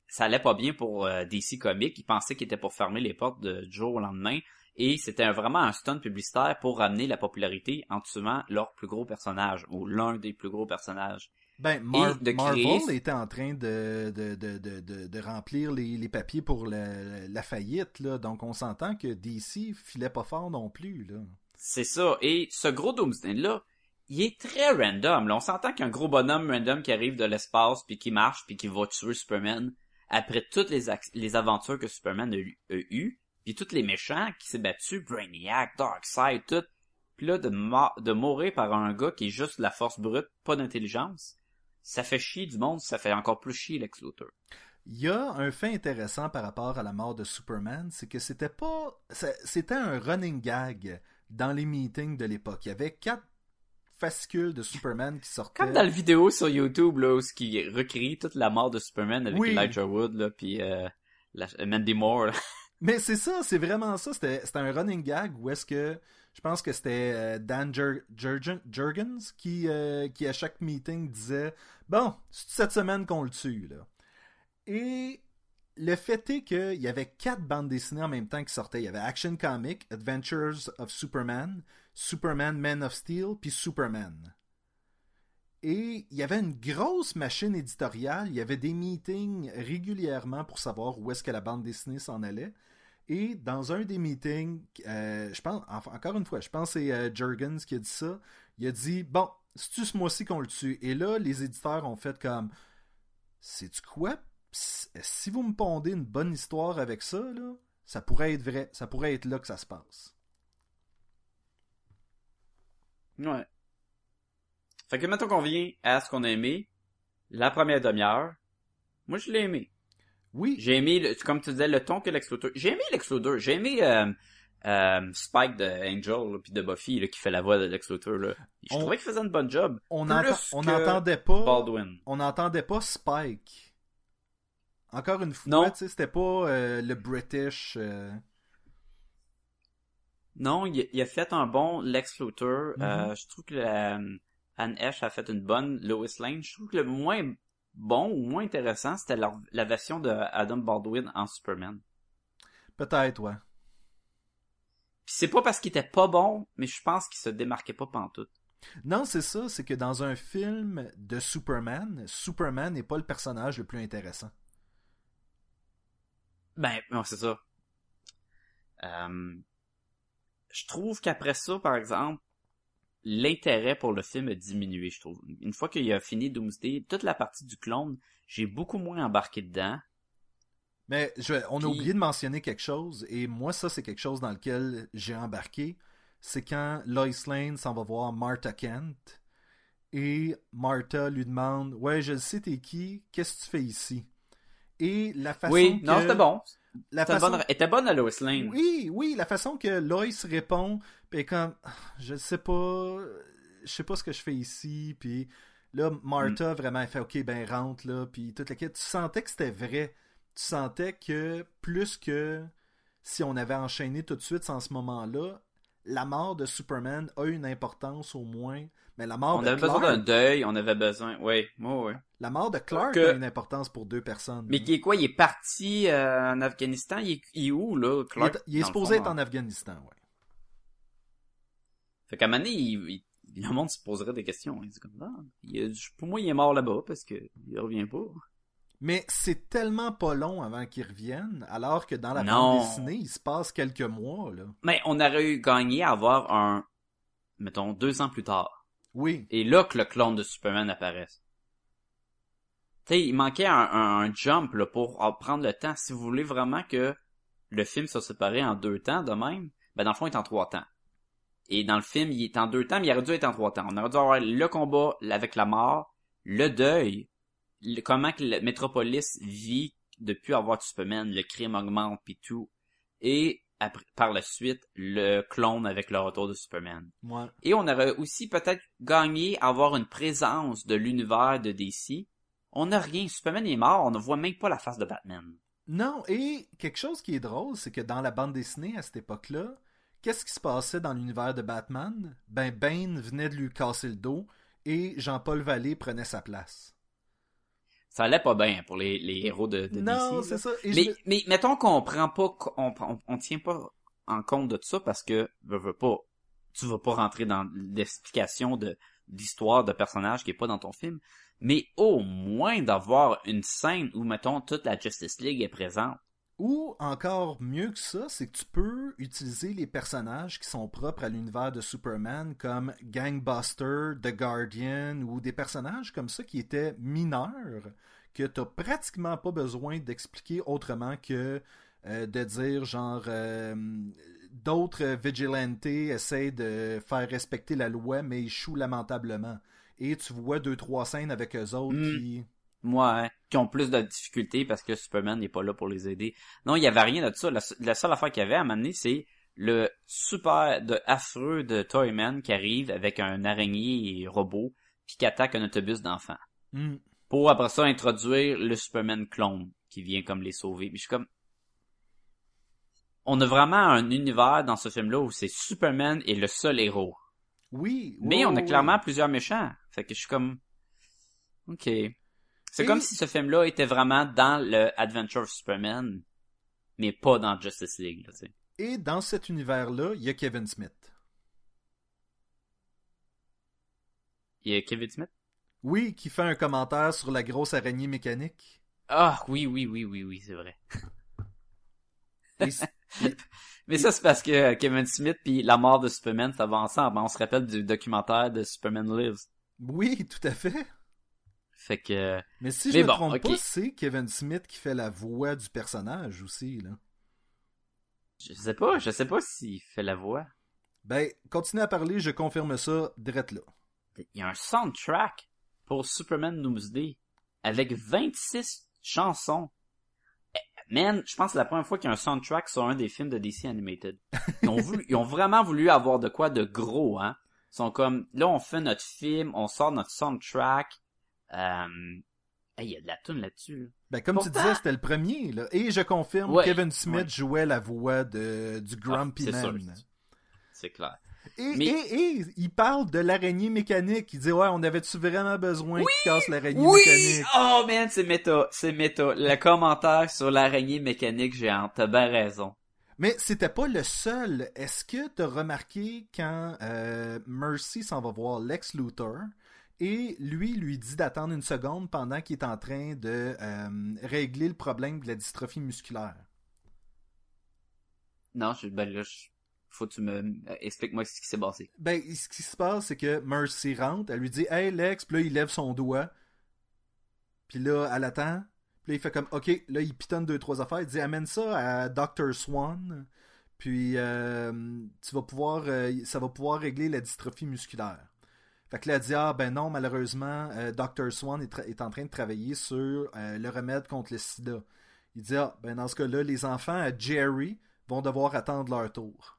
ça allait pas bien pour euh, DC Comics. Ils pensaient qu'ils étaient pour fermer les portes de, du jour au lendemain. Et c'était vraiment un stunt publicitaire pour ramener la popularité en tuant leur plus gros personnage, ou l'un des plus gros personnages. Ben, Mar- Et de Marvel créer- était en train de, de, de, de, de, de remplir les, les papiers pour la, la faillite, là. Donc, on s'entend que DC filait pas fort non plus, là. C'est ça. Et ce gros Doomsday-là, il est très random. Là, on s'entend qu'un gros bonhomme random qui arrive de l'espace, puis qui marche, puis qui va tuer Superman, après toutes les, les aventures que Superman a, eu- a eues, puis tous les méchants qui s'est battu, Brainiac, Darkseid, tout, puis là, de, de mourir par un gars qui est juste de la force brute, pas d'intelligence, ça fait chier du monde, ça fait encore plus chier Lex Luthor. Il y a un fait intéressant par rapport à la mort de Superman, c'est que c'était pas. C'était un running gag dans les meetings de l'époque. Il y avait quatre fascicules de Superman qui sortaient. Comme dans la vidéo sur YouTube, là, où ce qui recréait toute la mort de Superman avec Oui. Elijah Wood, là, puis euh, la- Mandy Moore, là. Mais c'est ça, c'est vraiment ça. C'était c'était un running gag où est-ce que je pense que c'était euh, Dan Jur- Jurgen- Jurgens qui, euh, qui à chaque meeting disait Bon, c'est cette semaine qu'on le tue. Là. Et le fait est qu'il y avait quatre bandes dessinées en même temps qui sortaient. Il y avait Action Comic, Adventures of Superman, Superman Man of Steel, puis Superman. Et il y avait une grosse machine éditoriale, il y avait des meetings régulièrement pour savoir où est-ce que la bande dessinée s'en allait. Et dans un des meetings, euh, je pense, encore une fois, je pense que c'est euh, Jurgens qui a dit ça. Il a dit Bon, c'est-tu ce mois-ci qu'on le tue Et là, les éditeurs ont fait comme C'est-tu quoi? Si vous me pondez une bonne histoire avec ça, là, ça pourrait être vrai. Ça pourrait être là que ça se passe. Ouais. Fait que mettons qu'on vient à ce qu'on a aimé, la première demi-heure. Moi, je l'ai aimé. Oui, J'ai aimé, le- comme tu disais, le ton que Lex Luthor. J'ai aimé Lex Luthor. J'ai aimé euh, euh, Spike de Angel puis de Buffy là, qui fait la voix de Lex Luthor. Là. Je On- trouvais qu'il faisait une bonne job. on n'entendait pas. Baldwin. on n'entendait pas Spike. Encore une fois, Non. tu sais, c'était pas euh, le British. Non, il, il a fait un bon Lex Luthor. Mhm. Euh, je trouve que la, Anne Hesh a fait une bonne Lois Lane. Je trouve que le moins bon ou moins intéressant, c'était la, la version de Adam Baldwin en Superman. Peut-être, ouais. Puis c'est pas parce qu'il était pas bon, mais je pense qu'il se démarquait pas pantoute. Non, c'est ça, c'est que dans un film de Superman, Superman n'est pas le personnage le plus intéressant. Ben, non, c'est ça. Euh, je trouve qu'après ça, par exemple, l'intérêt pour le film a diminué, je trouve. Une fois qu'il a fini Doomsday, toute la partie du clone, j'ai beaucoup moins embarqué dedans. Mais je, on a oublié de mentionner quelque chose, et moi, ça, c'est quelque chose dans lequel j'ai embarqué. C'est quand Lois Lane s'en va voir Martha Kent, et Martha lui demande Ouais, je le sais, t'es qui? Qu'est-ce que tu fais ici Et la façon oui, que... non, c'était bon. La façon... bonne- était bonne à Lois Lane. Oui, oui, la façon que Lois répond, puis comme je sais pas, je sais pas ce que je fais ici, puis là Martha vraiment elle fait OK ben rentre là, puis toute la quête, tu sentais que c'était vrai. Tu sentais que plus que si on avait enchaîné tout de suite en ce moment-là, la mort de Superman a une importance au moins, mais la mort On de avait Clark, besoin d'un deuil, on avait besoin. Oui, oui, oui. la mort de Clark Que- a une importance pour deux personnes. Mais qui est quoi? Il est parti euh, en Afghanistan? Il est, il est où, là, il Clark? est, il est supposé fond, être hein? en Afghanistan, ouais. Fait qu'à un moment donné, il, il- le monde se poserait des questions. Il dit comme, ah, pour moi, il est mort là-bas parce que il revient pas. Mais c'est tellement pas long avant qu'ils reviennent, alors que dans la bande dessinée, il se passe quelques mois, là. Mais on aurait eu gagné à avoir un, mettons, deux ans plus tard. Oui, Et là que le clone de Superman apparaisse. Tu sais, il manquait un, un- un jump là, pour en prendre le temps. Si vous voulez vraiment que le film soit séparé en deux temps de même, ben dans le fond, il est en trois temps. Et dans le film, il est en deux temps, mais il aurait dû être en trois temps. On aurait dû avoir le combat avec la mort, le deuil, le- comment que le Metropolis vit depuis avoir Superman, le crime augmente puis tout. Et après, par la suite, le clone avec le retour de Superman. Et on aurait aussi peut-être gagné à avoir une présence de l'univers de DC. On n'a rien. Superman est mort, on ne voit même pas la face de Batman. Non, et quelque chose qui est drôle, c'est que dans la bande dessinée à cette époque-là, qu'est-ce qui se passait dans l'univers de Batman? Ben, Bane venait de lui casser le dos et Jean-Paul Vallée prenait sa place. Ça allait pas bien pour les, les héros de, de non, DC. c'est ça. Et Mais, me- mais mettons qu'on prend pas, on, on, on tient pas en compte de ça parce que veux, veux pas, tu vas pas rentrer dans l'explication de d'histoire de personnage qui est pas dans ton film. Mais au moins d'avoir une scène où mettons toute la Justice League est présente. Ou encore mieux que ça, c'est que tu peux utiliser les personnages qui sont propres à l'univers de Superman comme Gangbuster, The Guardian ou des personnages comme ça qui étaient mineurs que t'as pratiquement pas besoin d'expliquer autrement que euh, de dire genre euh, d'autres vigilantes essayent de faire respecter la loi mais échouent lamentablement. Et tu vois deux trois scènes avec eux autres Mm. qui Ouais, qui ont plus de difficultés parce que Superman n'est pas là pour les aider. Non, il y avait rien de ça. La, la seule affaire qu'il y avait à un moment donné, c'est le super de affreux de Toyman qui arrive avec un araignée robot puis qui attaque un autobus d'enfants. Hmm. Pour après ça introduire le Superman clone qui vient comme les sauver. Mais je suis comme on a vraiment un univers dans ce film-là où c'est Superman est le seul héros. Oui, Mais on a oui, clairement oui. plusieurs méchants. Fait que je suis comme... Ok. C'est comme si ce film-là était vraiment dans le Adventure of Superman, mais pas dans Justice League, là. Et dans cet univers-là, il y a Kevin Smith. Il y a Kevin Smith? Oui, qui fait un commentaire sur la grosse araignée mécanique. Ah, oui, oui, oui, oui, oui, c'est vrai. Et <laughs> Mais ça, c'est parce que Kevin Smith puis la mort de Superman, ça va ensemble. On se rappelle du documentaire de Superman Lives. oui, tout à fait. Fait que... Mais si je Mais me trompe pas, c'est Kevin Smith qui fait la voix du personnage aussi. Là. Je sais pas, je sais pas s'il fait la voix. Ben, continue à parler, je confirme ça direct là. Il y a un soundtrack pour Superman Doomsday avec 26 chansons. Eh, Man, je pense que c'est la première fois qu'il y a un soundtrack sur un des films de DC Animated. Ils ont, voulu, ils ont vraiment voulu avoir de quoi de gros, hein. Ils sont comme, là, on fait notre film, on sort notre soundtrack. Euh... hey, Il y a de la tune là-dessus. là. Ben, comme tu disais, c'était le premier. Là. Et je confirme, Ouais, Kevin Smith ouais. jouait la voix de, du Grumpy Ah, c'est sûr, Man. C'est clair. Et, Mais- et, et il parle de l'araignée mécanique. Il dit Ouais, on avait-tu vraiment besoin qu'il casse l'araignée Oui! mécanique? Oh man, c'est méta, c'est méta. Le commentaire sur l'araignée mécanique géante, t'as bien raison. Mais c'était pas le seul. Est-ce que t'as remarqué quand euh, Mercy s'en va voir Lex Luthor? Et lui lui dit d'attendre une seconde pendant qu'il est en train de euh, régler le problème de la dystrophie musculaire? Non, je, ben là, je- faut que tu me, euh, explique-moi ce qui s'est passé. Ben, ce qui se passe, c'est que Mercy rentre, elle lui dit Hey Lex, puis là, il lève son doigt. Puis là, elle attend. Puis là, il fait comme Ok, là, il pitonne deux, trois affaires. Il dit Amène ça à Dr. Swan. Puis euh, tu vas pouvoir, euh, ça va pouvoir régler la dystrophie musculaire. Fait que là, elle dit Ah, ben non, malheureusement, euh, Dr. Swan est, en train de travailler sur euh, le remède contre le sida. Il dit Ah, ben dans ce cas-là, les enfants à Jerry vont devoir attendre leur tour.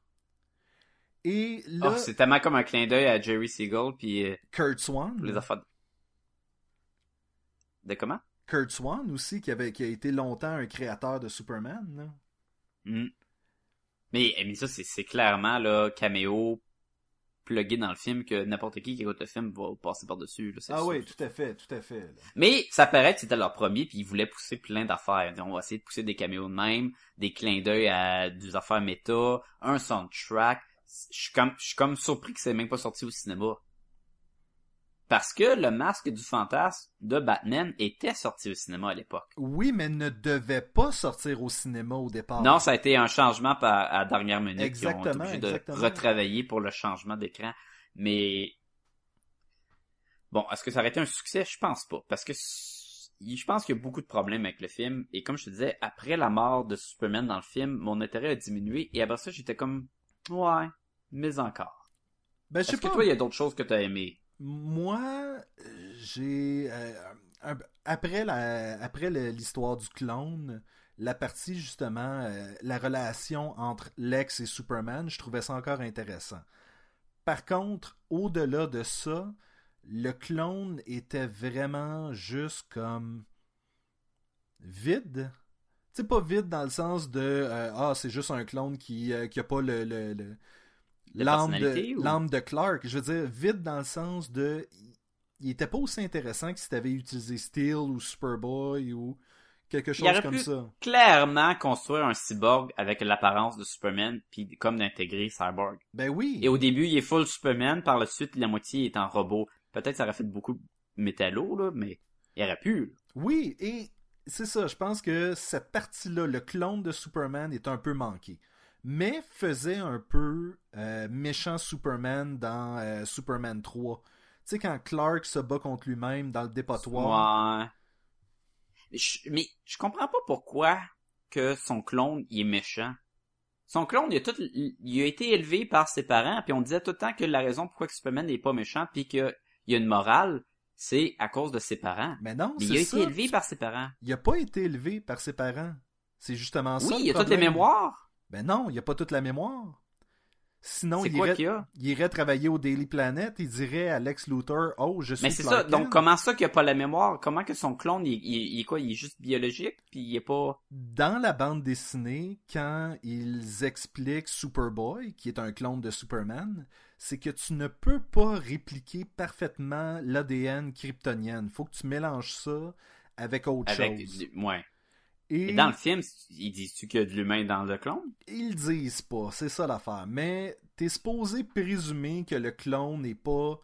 Et là, Oh, c'est tellement comme un clin d'œil à Jerry Siegel puis euh, Kurt Swan. les affaires. de- De comment? Kurt Swan aussi, qui, avait, qui a été longtemps un créateur de Superman. là. Hmm. Mais, mais ça, c'est, c'est clairement, là, caméo, plugué dans le film que n'importe qui qui écoute le film va passer par-dessus, Ah sûr. oui, tout à fait, tout à fait. là. Mais ça paraît que c'était leur premier, puis ils voulaient pousser plein d'affaires. On va essayer de pousser des caméos de même, des clins d'œil à des affaires méta, un soundtrack. Je suis comme, je suis comme surpris que c'est même pas sorti au cinéma. Parce que le masque du fantasme de Batman était sorti au cinéma à l'époque. Oui, mais ne devait pas sortir au cinéma au départ. Non, ça a été un changement à dernière minute. Ils ont été Exactement, de exactement. retravailler pour le changement d'écran. Mais bon, est-ce que ça aurait été un succès? Je pense pas. Parce que je pense qu'il y a beaucoup de problèmes avec le film. Et comme je te disais, après la mort de Superman dans le film, mon intérêt a diminué. Et après ça, j'étais comme, ouais, mais encore. Ben, je sais Est-ce que pas. toi, il y a d'autres choses que tu as aimé? Moi, j'ai. euh, après la, après l'histoire du clone, la partie justement, euh, la relation entre Lex et Superman, je trouvais ça encore intéressant. Par contre, au-delà de ça, le clone était vraiment juste comme vide. Tu sais, pas vide dans le sens de euh, Ah, c'est juste un clone qui, qui a pas le, le- l'âme de, ou- de Clark. Je veux dire, vide dans le sens de. Il était pas aussi intéressant que si t'avais utilisé Steel ou Superboy ou quelque chose aurait comme pu- ça. Clairement, construire un cyborg avec l'apparence de Superman, puis comme d'intégrer Cyborg. Ben oui. Et au début, il est full Superman, par la suite, la moitié est en robot. Peut-être ça aurait fait beaucoup de métallo, là, mais il aurait pu. là. Oui, et c'est ça, je pense que cette partie-là, le clone de Superman est un peu manqué. Mais faisait un peu euh, méchant Superman dans euh, Superman 3. Tu sais, quand Clark se bat contre lui-même dans le dépotoir. Ouais. Mais je, mais je comprends pas pourquoi que son clone, il est méchant. Son clone, il a, tout, il a été élevé par ses parents, puis on disait tout le temps que la raison pourquoi Superman n'est pas méchant, puis qu'il y a une morale, c'est à cause de ses parents. Mais non, Mais c'est il a ça. été élevé par ses parents. Il a pas été élevé par ses parents. C'est justement ça. Oui, le il a toutes les mémoires. Ben non, il a pas toute la mémoire. Sinon, il quoi irait, qu'il y a? il irait travailler au Daily Planet, il dirait à Lex Luthor, oh, je suis Mais c'est ça. Donc, comment ça qu'il a pas la mémoire? Comment que son clone, il, est quoi? Il est juste biologique, puis il est pas... Dans la bande dessinée, quand ils expliquent Superboy, qui est un clone de Superman, c'est que tu ne peux pas répliquer parfaitement l'ADN kryptonien. Faut que tu mélanges ça avec autre Avec... chose. Ouais. Et dans le film, ils disent-tu qu'il y a de l'humain dans le clone? ils disent pas, c'est ça l'affaire. Mais t'es supposé présumer que le clone n'est pas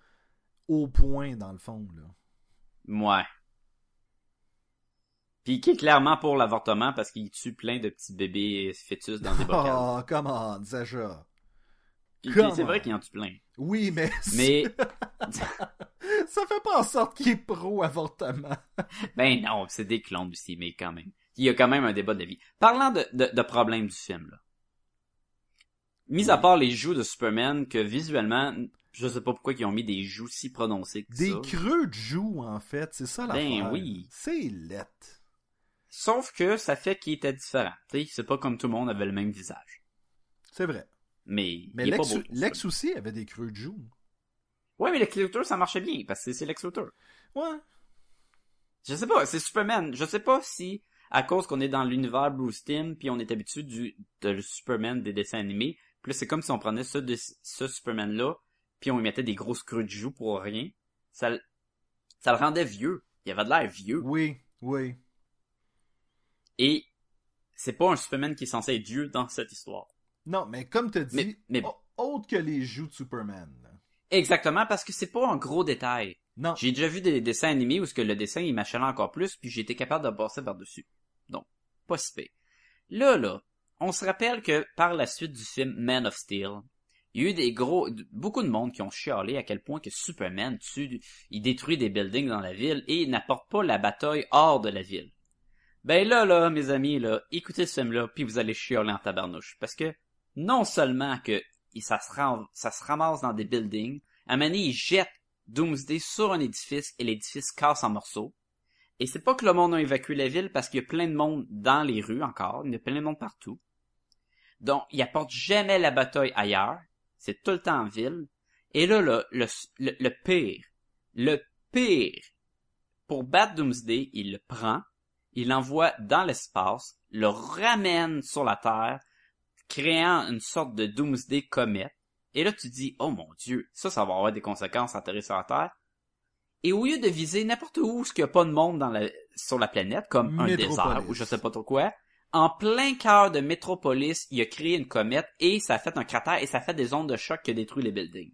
au point dans le fond, là. Ouais. Puis qui est clairement pour l'avortement parce qu'il tue plein de petits bébés fœtus dans des <laughs> bocals. Oh, come on. Puis c'est vrai qu'il en tue plein. Oui, mais, Mais, <laughs> ça fait pas en sorte qu'il est pro-avortement. ben non, c'est des clones aussi, mais quand même. Il y a quand même un débat de vie. Parlant de, de, de problèmes du film, là. Mis à part les joues de Superman, que visuellement, je sais pas pourquoi ils ont mis des joues si prononcées que Des ça. creux de joues, en fait, c'est ça l'affaire. Ben oui. C'est lettre. Sauf que ça fait qu'il était différent. Tu sais, c'est pas comme tout le monde avait le même visage. C'est vrai. Mais, Mais il est Lex, pas beau. Lex aussi avait des creux de joues. Ouais, mais Lex Luthor, ça marchait bien, parce que c'est Lex Luthor. Ouais. Je sais pas, c'est Superman. Je sais pas si, à cause qu'on est dans l'univers Bruce Timm, puis on est habitué du, de Superman des dessins animés, puis c'est comme si on prenait ce, ce Superman-là, puis on y mettait des grosses creux de joues pour rien. Ça, le- ça le rendait vieux. Il avait de l'air vieux. Oui, oui. Et c'est pas un Superman qui est censé être Dieu dans cette histoire. Non, mais comme t'as dit, Mais- mais- au- autre que les joues de Superman. Exactement, parce que c'est pas un gros détail. Non. J'ai déjà vu des dessins animés où ce que le dessin il m'achalait encore plus, puis j'ai été capable de passer par-dessus. Là, là, on se rappelle que par la suite du film Man of Steel, il y a eu des gros, beaucoup de monde qui ont chialé à quel point que Superman tue, il détruit des buildings dans la ville et n'apporte pas la bataille hors de la ville. Ben là, là, mes amis, là, écoutez ce film-là, puis vous allez chialer en tabarnouche. Parce que, non seulement que ça se, ramasse dans des buildings, à un moment il jette Doomsday sur un édifice et l'édifice casse en morceaux. Et c'est pas que le monde a évacué la ville parce qu'il y a plein de monde dans les rues encore, il y a plein de monde partout. Donc, il apporte jamais la bataille ailleurs, c'est tout le temps en ville. Et là, le, le, le pire, le pire, pour battre Doomsday, il le prend, il l'envoie dans l'espace, le ramène sur la Terre, créant une sorte de Doomsday Comet. Et là, tu dis, oh mon dieu, ça, ça va avoir des conséquences à atterrir sur la Terre. Et au lieu de viser n'importe où, ce qu'il n'y a pas de monde dans la, sur la planète, comme un désert ou je sais pas trop quoi, en plein cœur de Métropolis, il a créé une comète et ça a fait un cratère et ça a fait des ondes de choc qui a détruit les buildings.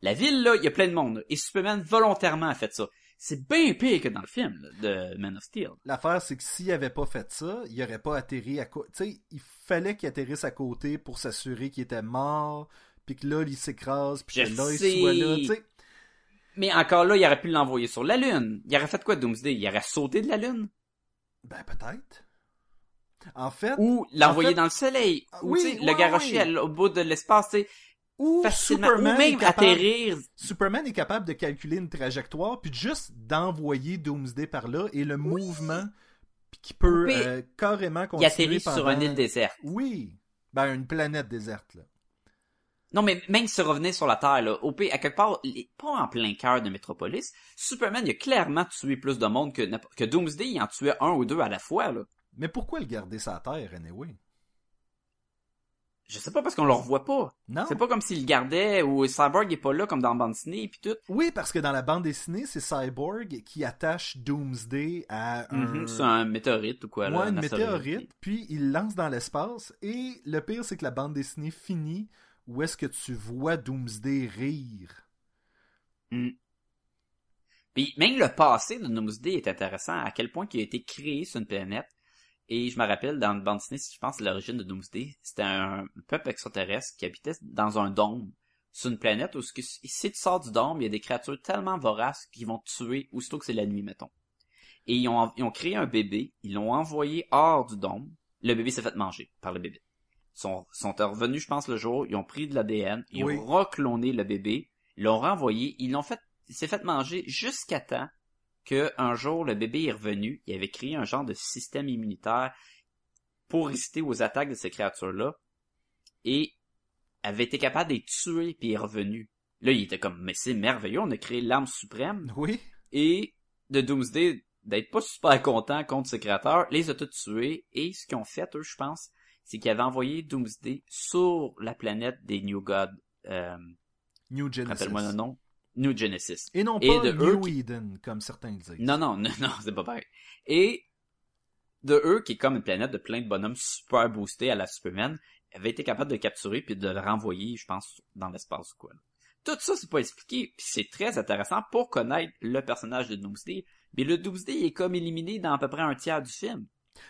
La ville, là, il y a plein de monde. Et Superman, volontairement, a fait ça. C'est bien pire que dans le film là, de Man of Steel. L'affaire, c'est que s'il avait pas fait ça, il aurait pas atterri à côté. Tu sais, il fallait qu'il atterrisse à côté pour s'assurer qu'il était mort, puis que là, il s'écrase, puis que là, il soit là. Tu sais, Mais encore là, il aurait pu l'envoyer sur la Lune. Il aurait fait quoi, Doomsday? Il aurait sauté de la Lune? ben peut-être. En fait, Ou l'envoyer fait- dans le Soleil? Ah, Ou, oui, le garocher oui. au bout de l'espace, tu sais, ou. Superman Ou même est capable- atterrir. Superman est capable de calculer une trajectoire, puis juste d'envoyer Doomsday par là, et le mouvement qui peut euh, carrément Il continuer atterrit pendant... sur une île déserte. Oui. Ben, une planète déserte, là. Non, mais même se revenait sur la Terre, là, au à quelque part, pas en plein cœur de Métropolis, Superman, il a clairement tué plus de monde que, que Doomsday, il en tuait un ou deux à la fois, là. Mais pourquoi le garder sa terre, anyway? Je sais pas parce qu'on le revoit pas. Non. C'est pas comme s'il le gardait ou Cyborg est pas là comme dans bande dessinée pis tout. Oui, parce que dans la bande dessinée, c'est Cyborg qui attache Doomsday à un... Mhm, C'est un météorite ou quoi, là. Ouais, une météorite, puis il lance dans l'espace, et le pire, c'est que la bande dessinée finit où est-ce que tu vois Doomsday rire? Puis même le passé de Doomsday est intéressant, à quel point il a été créé sur une planète. Et je me rappelle, dans une bande dessinée, je pense que l'origine de Doomsday, c'était un peuple extraterrestre qui habitait dans un dôme sur une planète où si tu sors du dôme, il y a des créatures tellement voraces qui vont te tuer aussitôt que c'est la nuit, mettons. Et ils ont, ils ont créé un bébé, ils l'ont envoyé hors du dôme. Le bébé s'est fait manger par le bébé. Sont, sont revenus, je pense, le jour, ils ont pris de l'ADN, ils Oui. ont recloné le bébé, ils l'ont renvoyé, ils l'ont fait, il s'est fait manger jusqu'à temps que un jour le bébé est revenu, il avait créé un genre de système immunitaire pour résister aux attaques de ces créatures-là, et avait été capable de les tuer puis est revenu. Là, il était comme, mais c'est merveilleux, on a créé l'arme suprême, Oui. et de Doomsday d'être pas super content contre ses créateurs, les a tous tués, et ce qu'ils ont fait, eux, je pense, c'est qu'ils avaient envoyé Doomsday sur la planète des New Gods, euh, New Genesis. rappelle-moi le nom, New Genesis. Et non Et pas de New qui- Eden, comme certains disent. Non, non, non, non, c'est pas pareil. Et de eux, qui est comme une planète de plein de bonhommes super boostés à la Superman, avait été capable de capturer puis de le renvoyer, je pense, dans l'espace ou quoi. Tout ça, c'est pas expliqué, puis c'est très intéressant pour connaître le personnage de Doomsday. Mais le Doomsday est comme éliminé dans à peu près un tiers du film.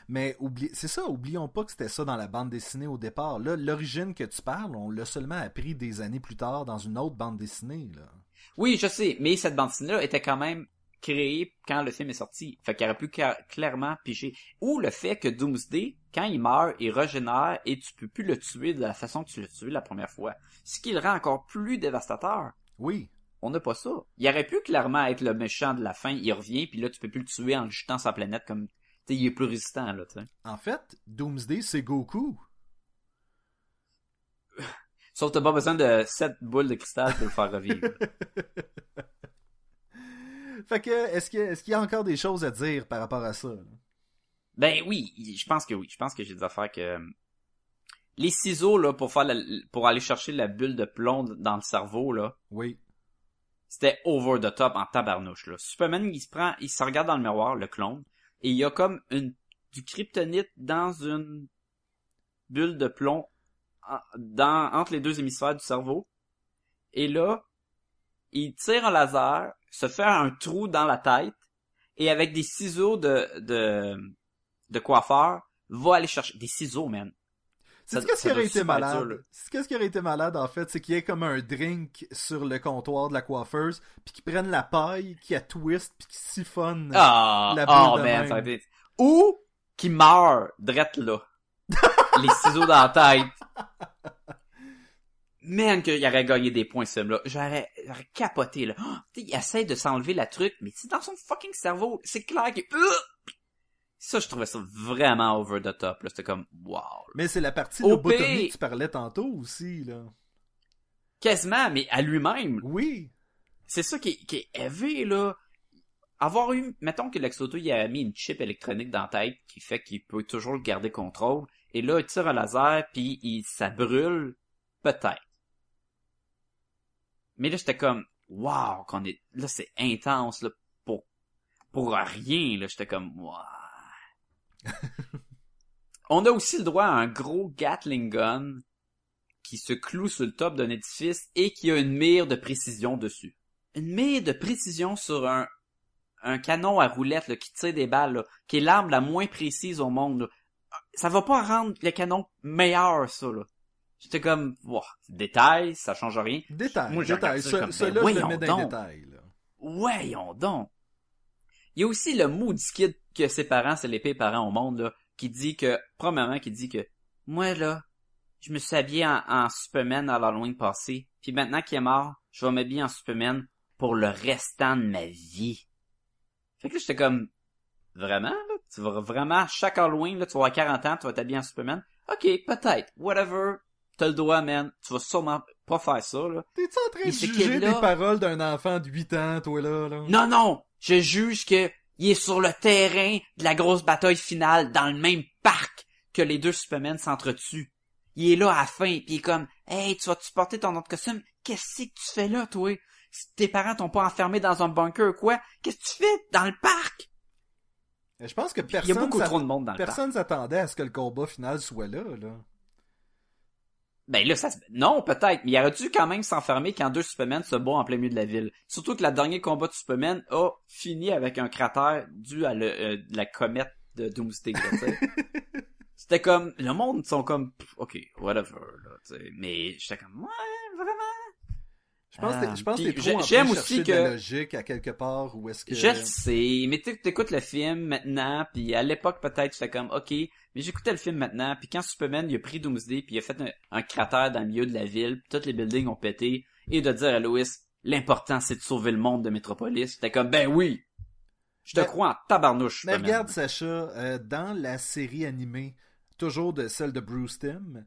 Mais oublie... c'est ça, oublions pas que c'était ça dans la bande dessinée au départ. Là, l'origine que tu parles, on l'a seulement appris des années plus tard dans une autre bande dessinée. Là. Oui, je sais, mais cette bande dessinée-là était quand même créée quand le film est sorti. Fait qu'il aurait pu clairement piger. Ou le fait que Doomsday, quand il meurt, il régénère et tu peux plus le tuer de la façon que tu l'as tué la première fois. Ce qui le rend encore plus dévastateur. Oui. On n'a pas ça. Il aurait pu clairement être le méchant de la fin, il revient, puis là tu peux plus le tuer en le jetant la planète comme... Il est plus résistant, là. En fait, Doomsday, c'est Goku. <laughs> Sauf que t'as pas besoin de 7 boules de cristal pour le faire revivre. <laughs> Fait que, est-ce qu'il y a encore des choses à dire par rapport à ça? là? Ben oui, je pense que oui. Je pense que j'ai des affaires que... Les ciseaux, là, pour faire la- pour aller chercher la bulle de plomb dans le cerveau, là, Oui. c'était over the top en tabarnouche, là. Superman, il se prend, il se regarde dans le miroir, le clone, et il y a comme une du kryptonite dans une bulle de plomb dans, entre les deux hémisphères du cerveau. Et là, il tire un laser, se fait un trou dans la tête, et avec des ciseaux de, de, de coiffeur, va aller chercher des ciseaux, man. C'est qu'est-ce qui aurait été malade? là. C'est qu'est-ce qui aurait été malade en fait, c'est qu'il y ait comme un drink sur le comptoir de la coiffeuse, puis qu'ils prennent la paille, qui a twist, puis qu'ils siphonnent. Ah, La oh boule de man, ça aurait été... Ou qui meurt drette là. <laughs> Les ciseaux dans la tête. Man, qu'il aurait gagné des points ce film-là. J'aurais, j'aurais capoté, là. Oh, il essaie de s'enlever la truc, mais c'est dans son fucking cerveau. C'est clair que... Ça, je trouvais ça vraiment over the top, là. C'était comme, wow. Mais c'est la partie Au lobotomie que tu parlais tantôt aussi, là. Quasiment, mais à lui-même. Oui. C'est ça qui est, qui est heavy, là. Avoir eu, mettons que Lex Luthor, il a mis une chip électronique dans la tête qui fait qu'il peut toujours le garder contrôle. Et là, il tire un laser, puis il, ça brûle. Peut-être. Mais là, j'étais comme, wow, qu'on est, là, c'est intense, là, pour, pour rien, là. J'étais comme, wow. <laughs> On a aussi le droit à un gros Gatling gun qui se cloue sur le top d'un édifice et qui a une mire de précision dessus. Une mire de précision sur un, un canon à roulette là, qui tire des balles, là, qui est l'arme la moins précise au monde. là. Ça va pas rendre le canon meilleur, ça. là. J'étais comme, wow, détail, ça change rien. Détail, Moi, détail. ça Ce- comme, Celui-là, ben, je le mets dans donc. là. Voyons donc. Il y a aussi le maudit kid que ses parents, c'est les pires parents au monde, là, qui dit que, premièrement, qui dit que, moi, là, je me suis habillé en, en Superman à l'Halloween passé, puis maintenant qu'il est mort, je vais m'habiller en Superman pour le restant de ma vie. Fait que là, j'étais comme, vraiment, là, tu vas vraiment, chaque Halloween, là, tu vas avoir 40 ans, tu vas t'habiller en Superman? Ok, peut-être, whatever, t'as le droit, man, tu vas sûrement pas faire ça, là. T'es-tu en train Mais de juger des paroles d'un enfant de 8 ans, toi, là, là? Non, non! Je juge que il est sur le terrain de la grosse bataille finale, dans le même parc que les deux Supermen s'entretuent. Il est là à la fin, pis il est comme Hey, tu vas-tu porter ton autre costume? Qu'est-ce que tu fais là, toi? Si tes parents t'ont pas enfermé dans un bunker ou quoi, qu'est-ce que tu fais dans le parc? Je pense que Il y a personne beaucoup s'att- trop de monde dans le parc. personne s'attendait à ce que le combat final soit là, là. Ben là, ça se... Non, peut-être, mais il aurait dû quand même s'enfermer quand deux Supermen se battent en plein milieu de la ville. Surtout que le dernier combat de Superman a fini avec un cratère dû à le, euh, la comète de Doomsday. <laughs> C'était comme... Le monde sont comme... Ok, whatever, là, tu sais. Mais j'étais comme... Ouais, vraiment? Je pense que Ah, je pense que j'aime aussi chercher de la que- logique à quelque part où est-ce que... Je le sais, mais tu écoutes le film maintenant, puis à l'époque peut-être j'étais comme ok, mais j'écoutais le film maintenant, puis quand Superman il a pris Doomsday, puis il a fait un, un cratère dans le milieu de la ville, puis tous les buildings ont pété, et de dire à Lois, l'important c'est de sauver le monde de Metropolis, j'étais comme ben oui, je te crois en tabarnouche. Mais regarde, Sacha, euh, dans la série animée, toujours de celle de Bruce Timm,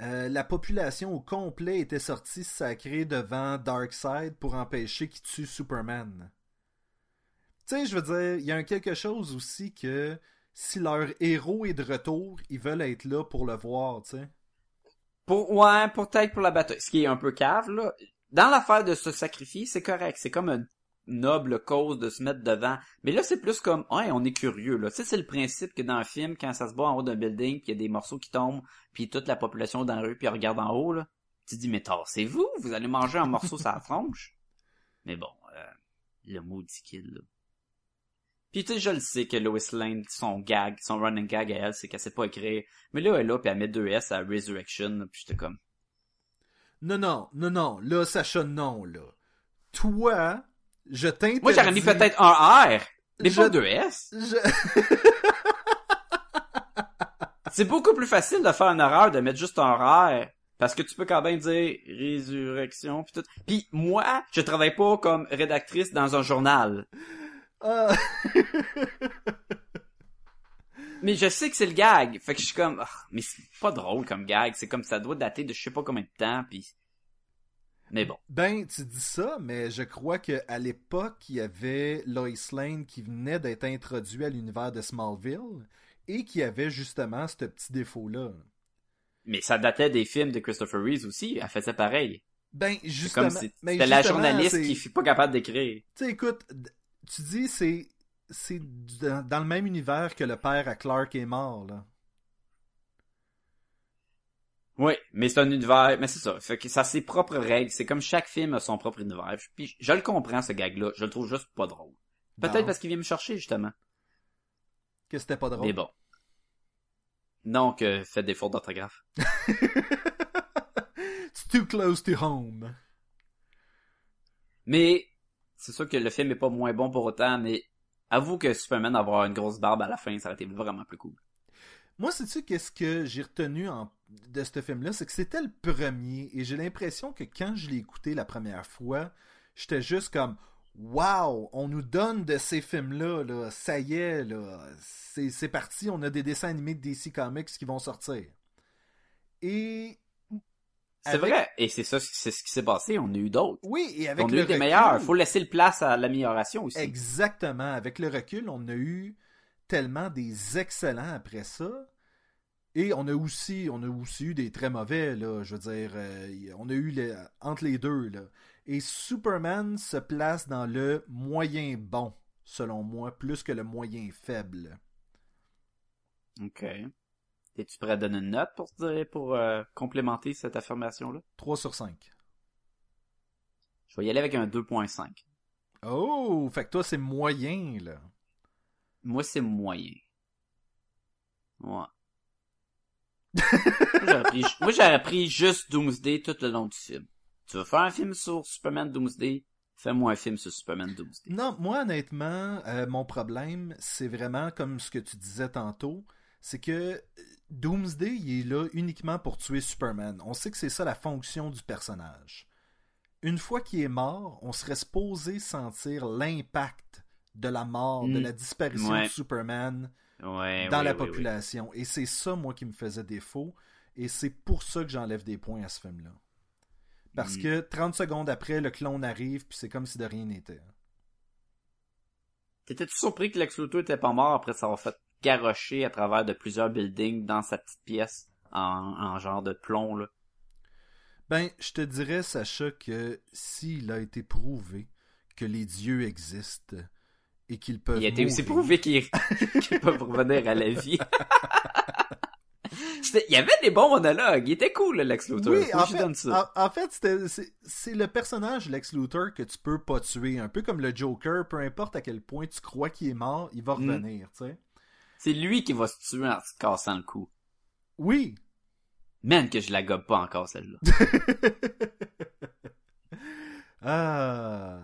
euh, la population au complet était sortie sacrée devant Darkseid pour empêcher qu'il tue Superman. Tu sais, je veux dire, il y a un quelque chose aussi que si leur héros est de retour, ils veulent être là pour le voir, tu sais. Pour ouais, peut-être pour la bataille, ce qui est un peu cave là. Dans l'affaire de se sacrifier, c'est correct, c'est comme une noble cause de se mettre devant. Mais là, c'est plus comme, ouais, on est curieux, là. Tu sais, c'est le principe que dans un film, quand ça se bat en haut d'un building, puis il y a des morceaux qui tombent, puis toute la population dans la rue, puis elle regarde en haut, là. Tu te dis, mais c'est vous, vous allez manger un morceau sur la <laughs> tronche. Mais bon, euh, le maudit kill, là. Puis tu sais, je le sais que Lois Lane, son gag, son running gag à elle, c'est qu'elle sait pas écrire. Mais là, elle est là, puis elle met deux S à Resurrection, puis j'étais comme... Non, non, non, non, là, Sacha, non, là. Toi, je t'interdis... Moi, j'aurais mis peut-être un R, mais Je- pas deux S. Je... <laughs> C'est beaucoup plus facile de faire une erreur de mettre juste un R. Parce que tu peux quand même dire résurrection pis tout. Puis moi, je travaille pas comme rédactrice dans un journal. Ah. <laughs> Mais je sais que c'est le gag. Fait que je suis comme, Ah, mais c'est pas drôle comme gag. C'est comme ça doit dater de je sais pas combien de temps puis. Mais bon. Ben, tu dis ça, mais je crois que à l'époque, il y avait Lois Lane qui venait d'être introduit à l'univers de Smallville et qui avait justement ce petit défaut-là. Mais ça datait des films de Christopher Reeves aussi. Elle faisait pareil. Ben, C'est justement. comme si c'était la journaliste qui fut pas capable d'écrire. Tu sais, écoute, tu dis c'est c'est dans le même univers que le père à Clark est mort, là. Oui, mais c'est un univers, mais c'est ça. Fait que ça a ses propres règles. C'est comme chaque film a son propre univers. Puis je le comprends, ce gag-là. Je le trouve juste pas drôle. Peut-être parce qu'il vient me chercher, justement. que c'était pas drôle. Mais bon. Donc, euh, faites des fautes d'orthographe. <laughs> It's too close to home. Mais, c'est sûr que le film est pas moins bon pour autant, mais avoue que Superman avoir une grosse barbe à la fin, ça aurait été vraiment plus cool. Moi, sais-tu qu'est-ce que j'ai retenu en- de ce film-là? C'est que c'était le premier, et j'ai l'impression que quand je l'ai écouté la première fois, j'étais juste comme Wow! On nous donne de ces films-là, là. ça y est, là. C'est, parti, on a des dessins animés de DC Comics qui vont sortir. Et. C'est avec- vrai, et c'est ça, c'est ce qui s'est passé, on a eu d'autres. Oui, et avec On a le eu des recul- meilleurs, faut laisser le place à l'amélioration aussi. Exactement. Avec le recul, on a eu tellement des excellents après ça. Et on a aussi, on a aussi eu des très mauvais, là. Je veux dire, euh, on a eu les- entre les deux, là. Et Superman se place dans le moyen bon, selon moi, plus que le moyen faible. Ok. Es-tu prêt à donner une note pour, pour euh, complémenter cette affirmation-là? 3 sur 5. Je vais y aller avec un 2.5. Oh, fait que toi, c'est moyen, là. Moi, c'est moyen. Ouais. <laughs> moi, moi, j'aurais pris juste Doomsday tout le long du film. Tu veux faire un film sur Superman Doomsday? Fais-moi un film sur Superman Doomsday. Non, moi honnêtement, euh, mon problème, c'est vraiment comme ce que tu disais tantôt, c'est que euh, Doomsday, il est là uniquement pour tuer Superman. On sait que c'est ça la fonction du personnage. Une fois qu'il est mort, on serait supposé sentir l'impact de la mort, de Mm. la disparition Ouais. de Superman Ouais, dans oui, la oui, oui. population. Et c'est ça, moi, qui me faisait défaut. Et c'est pour ça que j'enlève des points à ce film-là. Parce Mm. que 30 secondes après, le clone arrive, puis c'est comme si de rien n'était. T'étais-tu surpris que Lex Luthor était pas mort après s'avoir fait garrocher à travers de plusieurs buildings dans sa petite pièce en, en genre de plomb, là? Ben, je te dirais, Sacha, que s'il a été prouvé que les dieux existent et qu'ils peuvent. Il a été aussi prouvé qu'ils <laughs> peuvent revenir à la vie. <laughs> Il y avait des bons monologues. Il était cool, le Lex Luthor. Oui, en je fait, donne ça. en, en fait, c'est le personnage Lex Luthor que tu peux pas tuer. Un peu comme le Joker, peu importe à quel point tu crois qu'il est mort, il va Mm. revenir, tu sais. C'est lui qui va se tuer en se cassant le cou. Oui. Man, que je la gobe pas encore, celle-là. <laughs> Ah.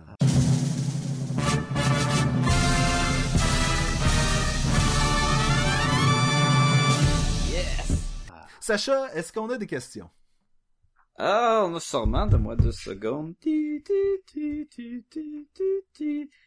Sacha, est-ce qu'on a des questions? Ah, on a sûrement, de moi deux secondes.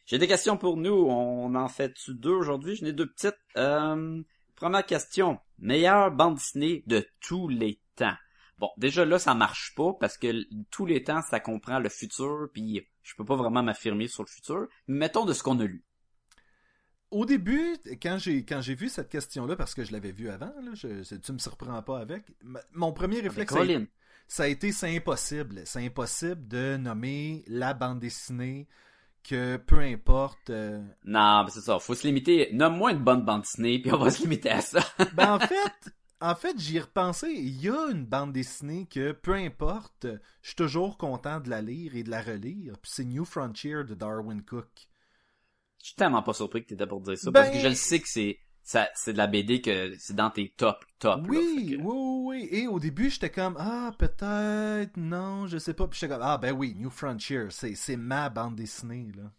J'ai des questions pour nous. On en fait-tu deux aujourd'hui? J'en ai deux petites. Euh, première question. Meilleure bande dessinée de tous les temps. Bon, déjà là, ça marche pas parce que tous les temps, ça comprend le futur, puis je peux pas vraiment m'affirmer sur le futur. Mettons de ce qu'on a lu. Au début, quand j'ai quand j'ai vu cette question-là, parce que je l'avais vue avant, là, je, tu me surprends pas avec, mon premier réflexe, ça a, Colin. ça a été c'est impossible. C'est impossible de nommer la bande dessinée que peu importe. euh, Non, mais c'est ça. Faut se limiter. Nomme-moi une bonne bande dessinée, puis on va <laughs> se limiter à ça. Ben en fait, en fait, j'y ai repensé. Il y a une bande dessinée que peu importe, je suis toujours content de la lire et de la relire. Puis c'est New Frontier de Darwin Cook. Je suis tellement pas surpris que t'étais pour dire ça, Ben- parce que je le sais que c'est ça, c'est de la BD que c'est dans tes top top. Oui, que- oui, oui, oui. Et au début, j'étais comme ah peut-être, non, je sais pas. Puis j'étais comme ah ben oui, New Frontier, c'est c'est ma bande dessinée là.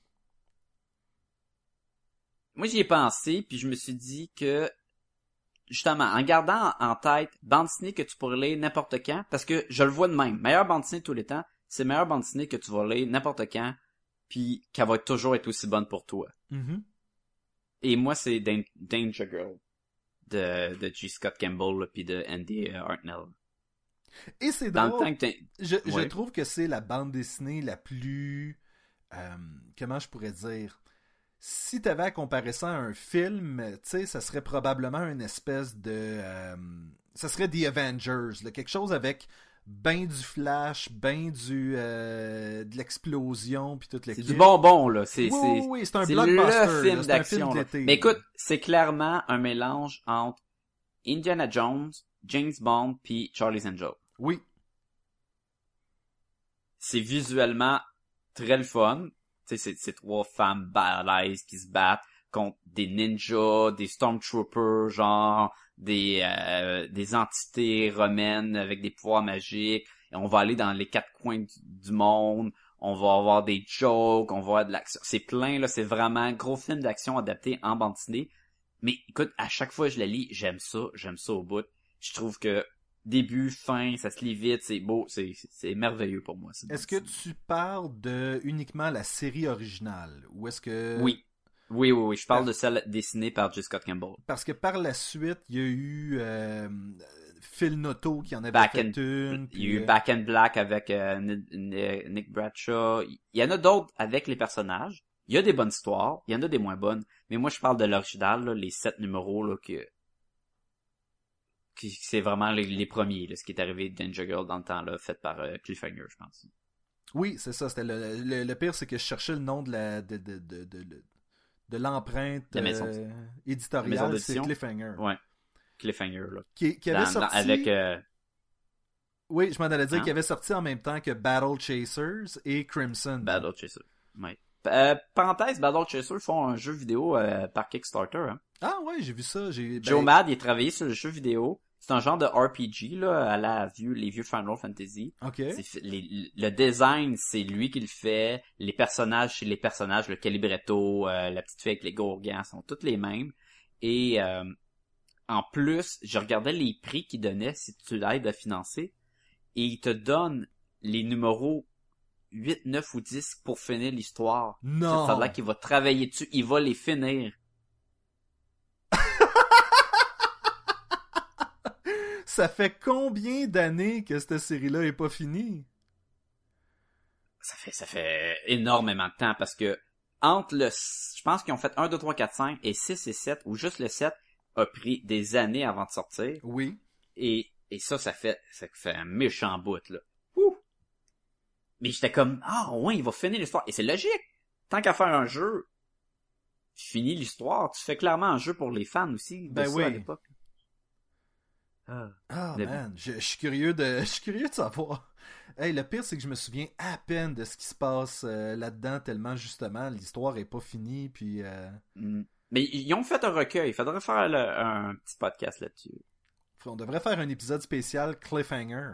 Moi j'y ai pensé, puis je me suis dit que justement en gardant en tête bande dessinée que tu pourrais lire n'importe quand, parce que je le vois de même. Meilleure bande dessinée de tous les temps, c'est meilleure bande dessinée que tu vas lire n'importe quand, puis qu'elle va toujours être aussi bonne pour toi. Mhm. Et moi c'est Dan- Danger Girl de, de G. Scott Campbell puis de Andy euh, Hartnell. Et c'est Dans drôle. le temps que t'es- Je, je Ouais. trouve que c'est la bande dessinée la plus. euh, comment je pourrais dire? Si tu avais à comparer ça à un film, tu sais, ça serait probablement une espèce de. euh, ça serait The Avengers, là, quelque chose avec ben du flash, ben du euh, de l'explosion puis toute C'est du bonbon, là. C'est, Oui, c'est, oui, oui, c'est un blockbuster. le film là, c'est un d'action. Mais écoute, c'est clairement un mélange entre Indiana Jones, James Bond puis Charlie's Angel. Oui, C'est visuellement très le fun. Tu sais, c'est, trois femmes balèzes qui se battent contre des ninjas, des stormtroopers, genre des euh, des entités romaines avec des pouvoirs magiques. Et on va aller dans les quatre coins du, du monde. On va avoir des jokes, on va avoir de l'action. C'est plein là, c'est vraiment un gros film d'action adapté en bande dessinée. Mais écoute, à chaque fois que je la lis, j'aime ça, j'aime ça au bout. Je trouve que début, fin, ça se lit vite, c'est beau, c'est c'est- merveilleux pour moi. Est-ce que tu parles de uniquement la série originale ou est-ce que Oui. Oui, oui, oui. Je parle de celle dessinée par J. Scott Campbell. Parce que par la suite, il y a eu euh, Phil Noto qui en avait Back fait and- une. Il y a eu euh, Back in Black avec euh, Ni- Ni- Nick Bradshaw. Il y en a d'autres avec les personnages. Il y a des bonnes histoires. Il y en a des moins bonnes. Mais moi, je parle de l'original, les sept numéros là, que... c'est vraiment les, les premiers, là, ce qui est arrivé de Danger Girl dans le temps, là, fait par euh, Cliffhanger, je pense. Oui, c'est ça. C'était le, le, le pire, c'est que je cherchais le nom de la de, de, de, de, de- l'empreinte euh, éditoriale, c'est. Cliffhanger. Ouais. Cliffhanger, là. Qui, qui avait Dans- dans- sorti. avec... euh, Oui, je m'en allais dire Hein? qu'il avait sorti en même temps que Battle Chasers et Crimson. Battle Chaser. Ouais. Euh, parenthèse, Battle Chaser font un jeu vidéo par Kickstarter. Hein. Ah ouais, j'ai vu ça. J'ai, ben, Joe Mad, il a travaillé sur le jeu vidéo. C'est un genre de RPG là, à la vieux, les vieux Final Fantasy. Ok. C'est fi- les- le design, c'est lui qui le fait. Les personnages, c'est les personnages, le Calibretto, euh, la petite fille avec les gourgans, sont toutes les mêmes. Et euh, en plus, je regardais les prix qu'il donnait si tu l'aides à financer. Et il te donne les numéros 8, 9 ou 10 pour finir l'histoire. Non. L'air qu'il va travailler dessus, il va les finir. Ça fait combien d'années que cette série-là est pas finie? Ça fait, ça fait énormément de temps parce que entre le, je pense qu'ils ont fait 1, 2, 3, 4, 5 et 6 et 7 ou juste le 7 a pris des années avant de sortir. Oui. Et, et ça, ça fait, ça fait un méchant bout, là. Ouh! Mais j'étais comme, ah ouais, il va finir l'histoire. Et c'est logique. Tant qu'à faire un jeu, finis l'histoire, tu fais clairement un jeu pour les fans aussi. de Ben ça oui. à l'époque. Ah. Mais man, je, je suis curieux de, <laughs> je suis curieux de savoir. Hey, le pire c'est que je me souviens à peine de ce qui se passe euh, là-dedans tellement justement l'histoire est pas finie puis. euh, Mm. Mais ils ont fait un recueil. Il faudrait faire le- un petit podcast là-dessus. on devrait faire un épisode spécial cliffhanger.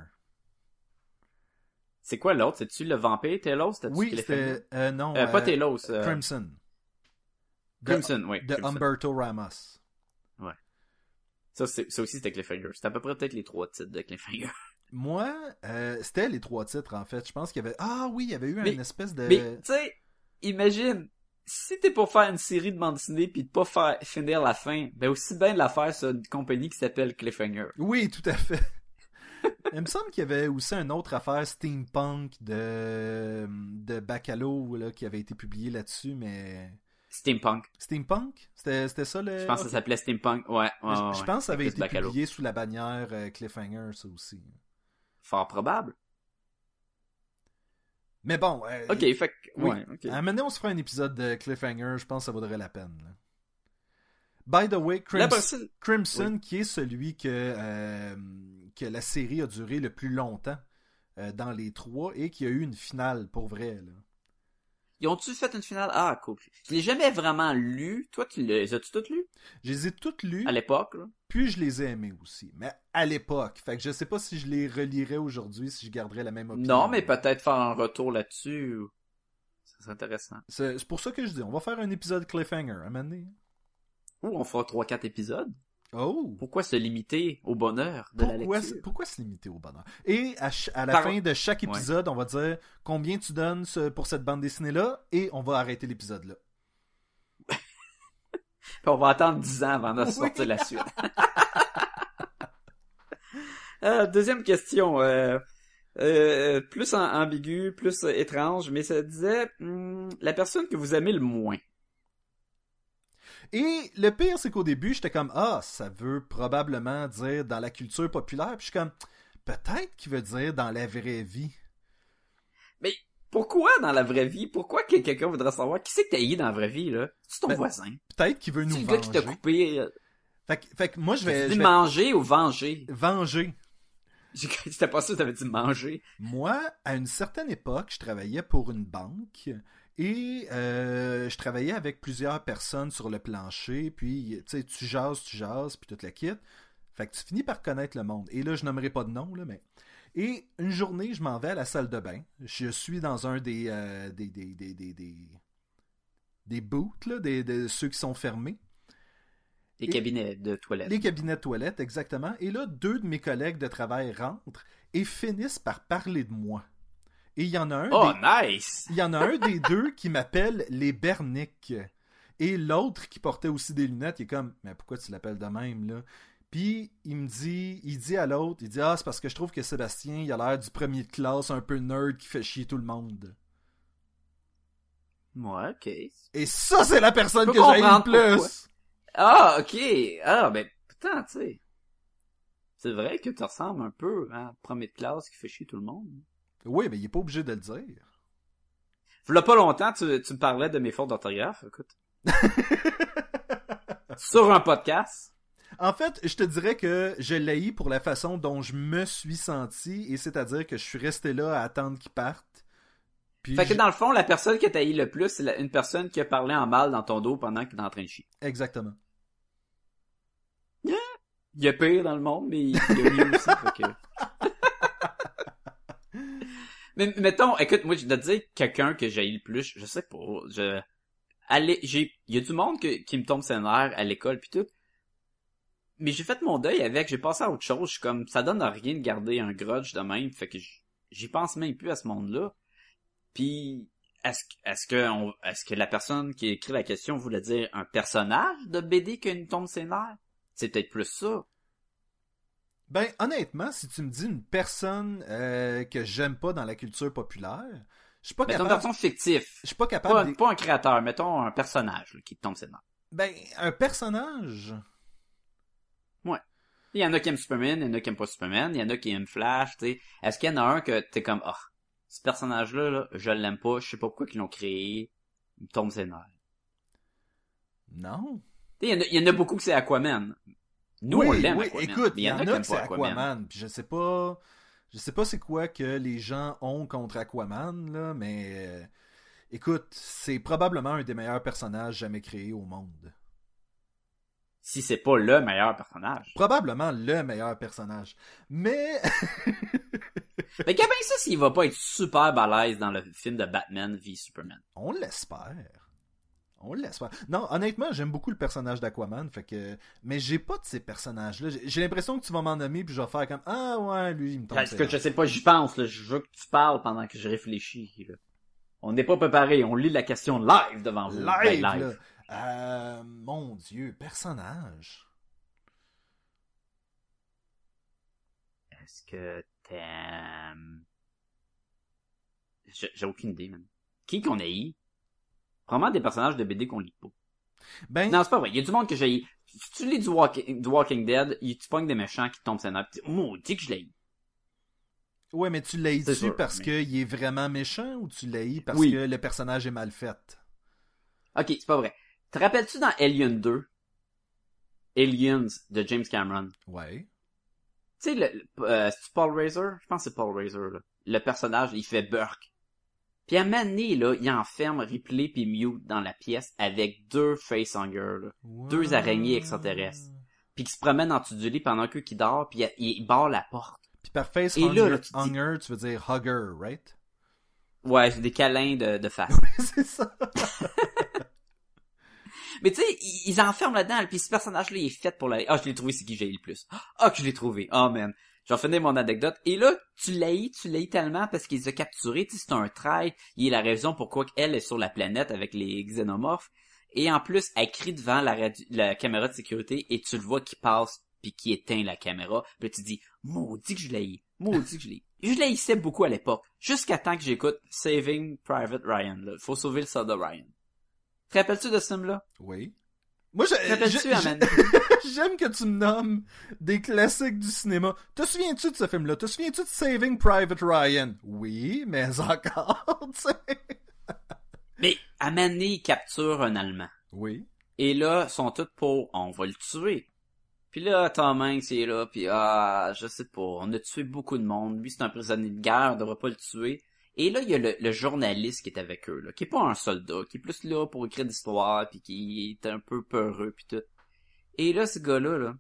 C'est quoi l'autre? C'est-tu le vampire Telos? Oui, c'était euh, non. Pas Telos. Crimson. De, Crimson, oui. de Crimson. Humberto Ramos. Ça, aussi, c'était Cliffhanger. C'était à peu près peut-être les trois titres de Cliffhanger. <laughs> Moi, euh, c'était les trois titres en fait. Je pense qu'il y avait ah oui, il y avait eu Mais- une espèce de Mais, tu sais, imagine, si t'es pour faire une série de bande dessinée puis de pas faire finir la fin, ben aussi bien de la faire sur une compagnie qui s'appelle Cliffhanger. Oui, tout à fait. <laughs> Il me semble qu'il y avait aussi une autre affaire steampunk de de Bacalo là, qui avait été publié là-dessus, mais Steampunk. steampunk, c'était ça le. Je pense que ça s'appelait Steampunk. Ouais, ouais, je, ouais, je pense que ça avait été publié sous la bannière euh, Cliffhanger, ça aussi. Fort probable. Mais bon, euh, Ok, fait que, oui. ouais, ok. À un moment donné, on se fera un épisode de Cliffhanger, je pense que ça vaudrait la peine. là. By the way, Crimson, après ça, Crimson, qui est celui que, euh, que la série a duré le plus longtemps euh, dans les trois et qui a eu une finale pour vrai. Là. Ils ont-tu fait une finale? Ah, cool. Je l'ai jamais vraiment lu. Toi, tu les as-tu toutes lues? Je les ai toutes lues, À l'époque, là? puis je les ai aimées aussi. Mais à l'époque. Fait que je sais pas si je les relirais aujourd'hui, si je garderais la même opinion. Non, mais peut-être faire un retour là-dessus. serait intéressant. C'est c'est pour ça que je dis, on va faire un épisode Cliffhanger, à un moment donné. Ou on fera 3-4 épisodes. Oh! Pourquoi se limiter au bonheur de la lecture? pourquoi se limiter au bonheur? Et à, la Par- fin de chaque épisode, on va dire combien tu donnes ce- pour cette bande dessinée-là et on va arrêter l'épisode là. <laughs> On va attendre 10 ans avant de sortir la suite. <laughs> Euh, deuxième question. Euh, euh, plus ambigu, plus étrange, mais ça disait hum, la personne que vous aimez le moins. Et le pire, c'est qu'au début, j'étais comme Ah, ça veut probablement dire dans la culture populaire. Puis je suis comme peut-être qu'il veut dire dans la vraie vie. Mais pourquoi dans la vraie vie? Pourquoi que quelqu'un voudrait savoir? Qui c'est que t'as haï dans la vraie vie, là? C'est ton Ben, voisin. Peut-être qu'il veut nous C'est le gars qui t'a venger. coupé. euh, Fait, que- fait que moi, je vais, je vais manger ou venger? venger. C'était pas que t'avais dit manger. Moi, à une certaine époque, je travaillais pour une banque et euh, je travaillais avec plusieurs personnes sur le plancher. Puis, tu sais, tu jases, tu jases, puis toute la kit. Fait que tu finis par connaître le monde. Et là, je nommerai pas de nom, là, mais. Et une journée, je m'en vais à la salle de bain. Je suis dans un des. euh, des, des, des, des, des, là, des, de ceux qui sont fermés. Les Et- cabinets de toilette. Les cabinets de toilette, exactement. Et là, deux de mes collègues de travail rentrent et finissent par parler de moi. Et il y en a un, Oh, des, nice! il y en a un des <laughs> deux qui m'appelle les Bernick. Et l'autre qui portait aussi des lunettes, il est comme, mais pourquoi tu l'appelles de même, là? Puis il me dit, il dit à l'autre, il dit, ah, c'est parce que je trouve que Sébastien, il a l'air du premier de classe, un peu nerd qui fait chier tout le monde. Ouais, ok. Et ça, c'est la personne que peux j'ai le plus! Ah, ok. Ah, ben, putain, tu sais. C'est vrai que tu ressembles un peu à un premier de classe qui fait chier tout le monde. Oui, mais il est pas obligé de le dire. V'là pas longtemps, tu, tu me parlais de mes fautes d'orthographe, écoute. <laughs> Sur un podcast. En fait, je te dirais que je l'ai pour la façon dont je me suis senti, et c'est-à-dire que je suis resté là à attendre qu'il parte. Puis Fait que dans le fond, la personne que t'as le plus, c'est une personne qui a parlé en mal dans ton dos pendant que t'es en train de chier. Exactement. Il y a pire dans le monde, mais il y a mieux aussi, fait que... <laughs> Mais mettons, écoute, moi je dois te dire quelqu'un que j'ai le plus, je sais pas, je allez, j'ai il y a du monde que- qui me tombe sur les nerfs à l'école puis tout. Mais j'ai fait mon deuil avec, j'ai passé à autre chose, je suis comme ça donne à rien de garder un grudge de même, fait que j'y pense même plus à ce monde-là. Puis est-ce que est-ce que on- est-ce que la personne qui a écrit la question voulait dire un personnage de BD qui nous tombe sur les nerfs C'est peut-être plus ça. Ben, honnêtement, si tu me dis une personne euh, que j'aime pas dans la culture populaire, je suis pas Mettons un capable. personnage fictif. Je suis pas Pas, capable. de- pas un créateur, mettons un personnage là, qui tombe sur les nerfs. Ben, un personnage? Il y en a qui aiment Superman, il y en a qui aiment pas Superman, il y en a qui aiment Flash, tu sais. Est-ce qu'il y en a un que t'es comme, ah, ce personnage-là, là, je l'aime pas, je sais pas pourquoi ils l'ont créé, il me tombe ses nerfs. Non. Il y, en a- il y en a beaucoup que c'est Aquaman. Nous, oui, on l'aime, oui, Aquaman. écoute, mais il y en a que c'est Aquaman. Puis je sais pas. Je sais pas c'est quoi que les gens ont contre Aquaman, là, mais. euh, écoute, c'est probablement un des meilleurs personnages jamais créés au monde. Si c'est pas le meilleur personnage. Probablement le meilleur personnage. Mais. <laughs> <laughs> Mais qu'à bien ça s'il va pas être super balèze dans le film de Batman v Superman. On l'espère. On l'espère. Non, honnêtement, j'aime beaucoup le personnage d'Aquaman, fait que. Mais j'ai pas de ces personnages-là. J'ai- J'ai l'impression que tu vas m'en nommer, puis je vais faire comme Ah ouais, lui, il me tombe. Parce que je sais pas, j'y pense, là. Je veux que tu parles pendant que je réfléchis, là. On n'est pas préparé, on lit la question live devant vous. Live, Ben, là. Euh, mon Dieu, personnage. Est-ce que t'aimes... J'ai aucune idée, man. Qui qu'on haït? Probablement des personnages de BD qu'on lit pas. Ben, Non, c'est pas vrai. Il y a du monde que j'ai Si tu lis du Walking, du Walking Dead, il- tu pognes des méchants qui tombent sur nerfs. pis tu- Maudit que je l'ai. ouais, mais tu dessus sûr, parce mais- qu'il est vraiment méchant ou tu l'as parce Oui. que le personnage est mal fait? Ok, c'est pas vrai. Te rappelles-tu dans Alien 2? Aliens de James Cameron? Ouais. Tu sais, le, euh, Paul Razor? Je pense que c'est Paul Razor, là. Le personnage, il fait Burke. Puis à un moment donné, là, il enferme Ripley puis Mute dans la pièce avec deux facehungers, là. Deux araignées extraterrestres. Puis qui se promènent en dessous du lit pendant qu'eux qui dort, puis il, barre la porte. Puis par face Et là, hunger, là, tu dis- hunger, tu veux dire hugger, right? Ouais, c'est des câlins de, de face. <laughs> c'est ça. <laughs> Mais tu sais, ils, enferment là-dedans, puis ce personnage-là, il est fait pour la... Ah, je l'ai trouvé, c'est qui j'ai le plus. Ah, que je l'ai trouvé. Oh, man. J'en finis mon anecdote. Et là, tu l'haïs, tu l'haïs tellement parce qu'ils ont capturé. Tu sais, c'est un trait. Il est la raison pourquoi elle est sur la planète avec les xénomorphes. Et en plus, elle crie devant la, caméra de sécurité et tu le vois qui passe puis qui éteint la caméra. Puis tu dis, maudit que je l'haïs. Maudit que je l'haïs. Je l'haïssais beaucoup à l'époque. Jusqu'à temps que j'écoute Saving Private Ryan. Là. Faut sauver le soldat Ryan. Te rappelles-tu de ce film-là? Oui. Moi, je- je- <laughs> j'aime que tu me nommes des classiques du cinéma. Te souviens-tu de ce film-là? Te souviens-tu de Saving Private Ryan? Oui, mais <laughs> encore, tu sais. Mais Mané, il capture un Allemand. Oui. Et là, ils sont tous pour, on va le tuer. Puis là, Tom Hanks il est là, puis ah, je sais pas, on a tué beaucoup de monde. Lui, c'est un prisonnier de guerre, on devrait pas le tuer. Et là, il y a le, journaliste qui est avec eux, là, qui est pas un soldat, qui est plus là pour écrire des histoires, puis qui est un peu peureux, puis tout. Et là, ce gars-là, là,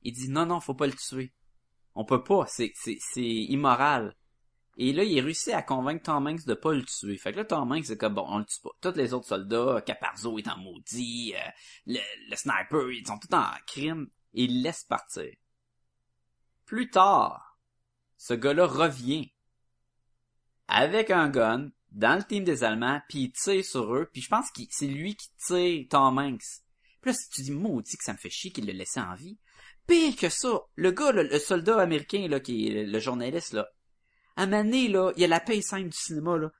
il dit non, non, faut pas le tuer. On peut pas, c'est, c'est, c'est immoral. Et là, il réussit à convaincre Tom Hanks de pas le tuer. Fait que là, Tom Hanks, c'est comme, bon, on le tue pas. Tous les autres soldats, Caparzo est en maudit, euh, le, sniper, ils sont tous en crime. Et il laisse partir. Plus tard, ce gars-là revient avec un gun dans le team des Allemands, puis il tire sur eux, puis je pense que c'est lui qui tire Tom Hanks. Puis là, si tu dis maudit que ça me fait chier qu'il le laissé en vie. Pire que ça, le gars, le, le soldat américain, là, qui est le journaliste, là, à donné, là, il y a la paix simple du cinéma, là.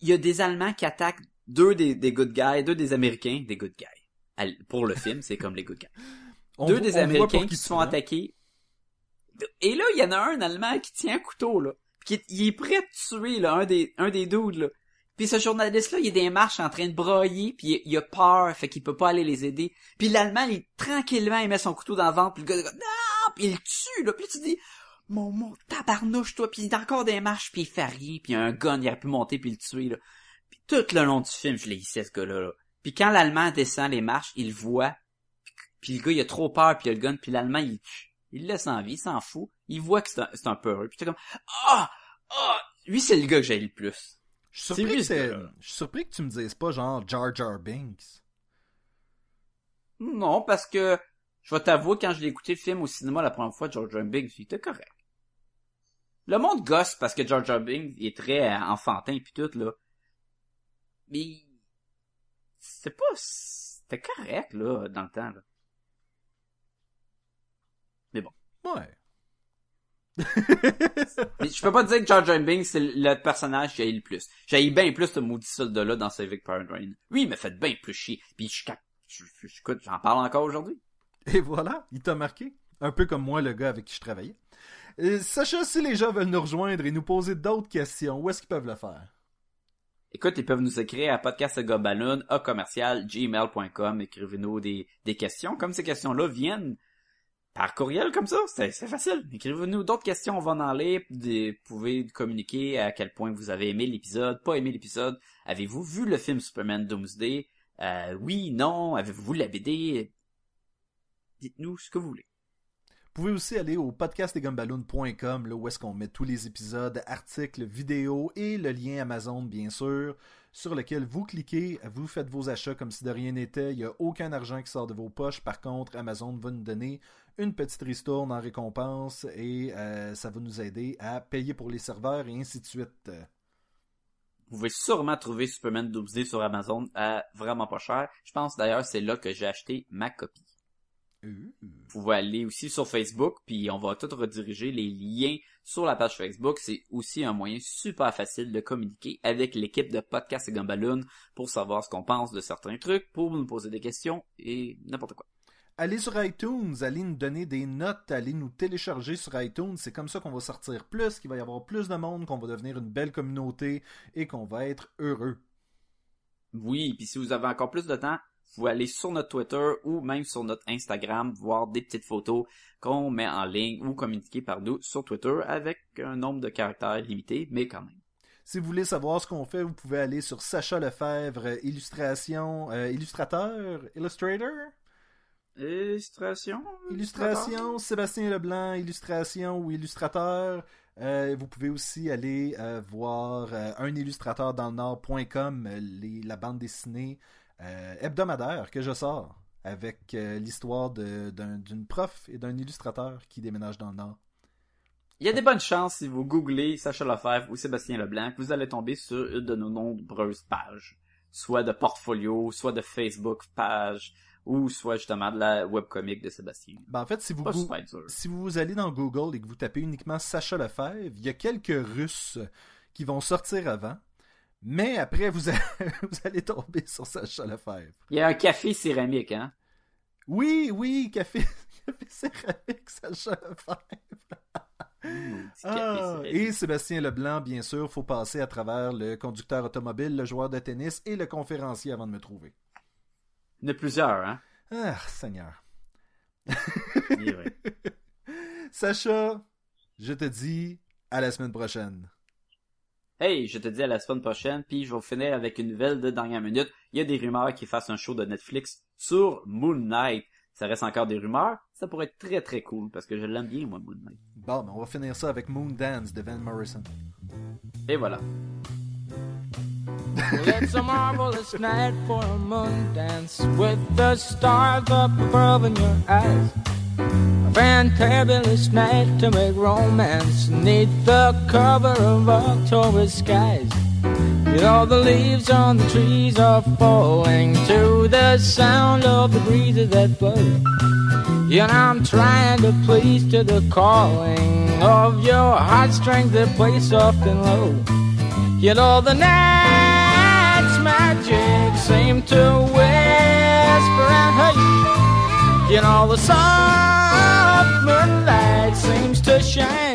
Il y a des Allemands qui attaquent deux des, des good guys, deux des Américains, des good guys. Pour le film, c'est comme les good guys. <laughs> On deux des Américains qui se font attaquer. Et là, il y en a un Allemand qui tient un couteau, là. Puis il est prêt à tuer, là, un des, un des là. Puis ce journaliste-là, il est des marches en train de broyer, puis il, il a peur, fait qu'il peut pas aller les aider. Puis l'Allemand, il, tranquillement, il met son couteau dans le ventre, puis le gars, non! Puis il tue, là. Puis tu dis, mon, mon tabarnouche, toi, puis il est encore des marches, puis il fait rien, puis il a un gun, il aurait pu monter puis le tuer, là. Puis tout le long du film, je l'ai hissé, ce gars-là, là. Puis quand l'Allemand descend les marches, il voit, puis le gars, il a trop peur, puis il a le gun, puis l'Allemand, il. Il le laisse en vie, il s'en fout. Il voit que c'est un, c'est un peureux. Puis t'es comme, ah! Ah! Lui, c'est le gars que j'ai le plus. Je suis surpris, que ce c'est- gars-là. je suis surpris que tu me dises pas genre Jar Jar Binks. Non, parce que, je vais t'avouer, quand je l'ai écouté le film au cinéma la première fois, George Bing, il était correct. Le monde gosse parce que George Bing il est très euh, enfantin puis tout, là. Mais, c'est pas, c'était correct, là, dans le temps, là. Ouais. <laughs> Mais je peux pas dire que Jar Jar Binks c'est le personnage que j'ai le plus. J'ai bien plus ce maudit soldat-là dans Civic Ryan. Oui, il m'a fait bien plus chier. Puis je cap... je- je- je- écoute, j'en parle encore aujourd'hui. Et voilà, il t'a marqué. Un peu comme moi, le gars avec qui je travaillais. Sacha, si les gens veulent nous rejoindre et nous poser d'autres questions, où est-ce qu'ils peuvent le faire? Écoute, ils peuvent nous écrire à podcastgobaloon, à commercial, gmail.com. Écrivez-nous des, des questions. Comme ces questions-là viennent par courriel comme ça, c'est facile. Écrivez-nous d'autres questions, on va en lire. Vous pouvez communiquer à quel point vous avez aimé l'épisode, pas aimé l'épisode. Avez-vous vu le film Superman Doomsday? Euh, oui, non. Avez-vous vu la BD? Dites-nous ce que vous voulez. Vous pouvez aussi aller au podcastdesgumballoons.com, là où est-ce qu'on met tous les épisodes, articles, vidéos et le lien Amazon, bien sûr, sur lequel vous cliquez, vous faites vos achats comme si de rien n'était. Il n'y a aucun argent qui sort de vos poches. Par contre, Amazon va nous donner une petite ristourne en récompense et euh, ça va nous aider à payer pour les serveurs et ainsi de suite. Vous pouvez sûrement trouver Superman Doomsday sur Amazon à vraiment pas cher. Je pense d'ailleurs c'est là que j'ai acheté ma copie. Vous pouvez aller aussi sur Facebook, puis on va tout rediriger les liens sur la page Facebook. C'est aussi un moyen super facile de communiquer avec l'équipe de Podcast et Gumballoon pour savoir ce qu'on pense de certains trucs, pour nous poser des questions et n'importe quoi. Allez sur iTunes, allez nous donner des notes, allez nous télécharger sur iTunes. C'est comme ça qu'on va sortir plus, qu'il va y avoir plus de monde, qu'on va devenir une belle communauté et qu'on va être heureux. Oui, puis si vous avez encore plus de temps, vous pouvez aller sur notre Twitter ou même sur notre Instagram, voir des petites photos qu'on met en ligne ou communiquer par nous sur Twitter avec un nombre de caractères limité, mais quand même. Si vous voulez savoir ce qu'on fait, vous pouvez aller sur Sacha Lefebvre, illustration, euh, illustrateur, illustrator, Illustration? illustration, Sébastien Leblanc, illustration ou illustrateur. Euh, vous pouvez aussi aller euh, voir euh, unillustrateurdanslenord.com, euh, la bande dessinée hebdomadaire que je sors avec l'histoire d'une prof et d'un illustrateur qui déménage dans le Nord. Il y a des bonnes chances si vous googlez Sacha Lefebvre ou Sébastien Leblanc que vous allez tomber sur une de nos nombreuses pages. Soit de portfolio, soit de Facebook page, ou soit justement de la webcomic de Sébastien. Ben, en fait, si vous, si allez dans Google et que vous tapez uniquement Sacha Lefebvre, il y a quelques Russes qui vont sortir avant. Mais après, vous, allez- <laughs> vous allez tomber sur Sacha Lefebvre. Il y a un café céramique, hein? Oui, oui, café, <laughs> café céramique, Sacha Lefebvre. Café, Ah, et Sébastien Leblanc, bien sûr, faut passer à travers le conducteur automobile, le joueur de tennis et le conférencier avant de me trouver. Il y en a plusieurs, hein? Ah, Seigneur. <laughs> Oui, oui. Sacha, je te dis à la semaine prochaine. Hey, je te dis à la semaine prochaine, puis je vais finir avec une nouvelle de dernière minute. Il y a des rumeurs qui fassent un show de Netflix sur Moon Knight. Ça reste encore des rumeurs. Ça pourrait être très très cool parce que je l'aime bien, moi, Moon Knight. Bon, ben, on va finir ça avec Moon Dance de Van Morrison. Et voilà. Well, it's a marvelous night for a moon dance with the stars up above in your eyes. A fantabulous night to make romance neath the cover of October skies. You know the leaves on the trees are falling to the sound of the breezes that blow. And I'm trying to please to the calling of your heartstrings that play soft and low. You know the night's magic seem to whisper and hush. You know the soft moonlight seems to shine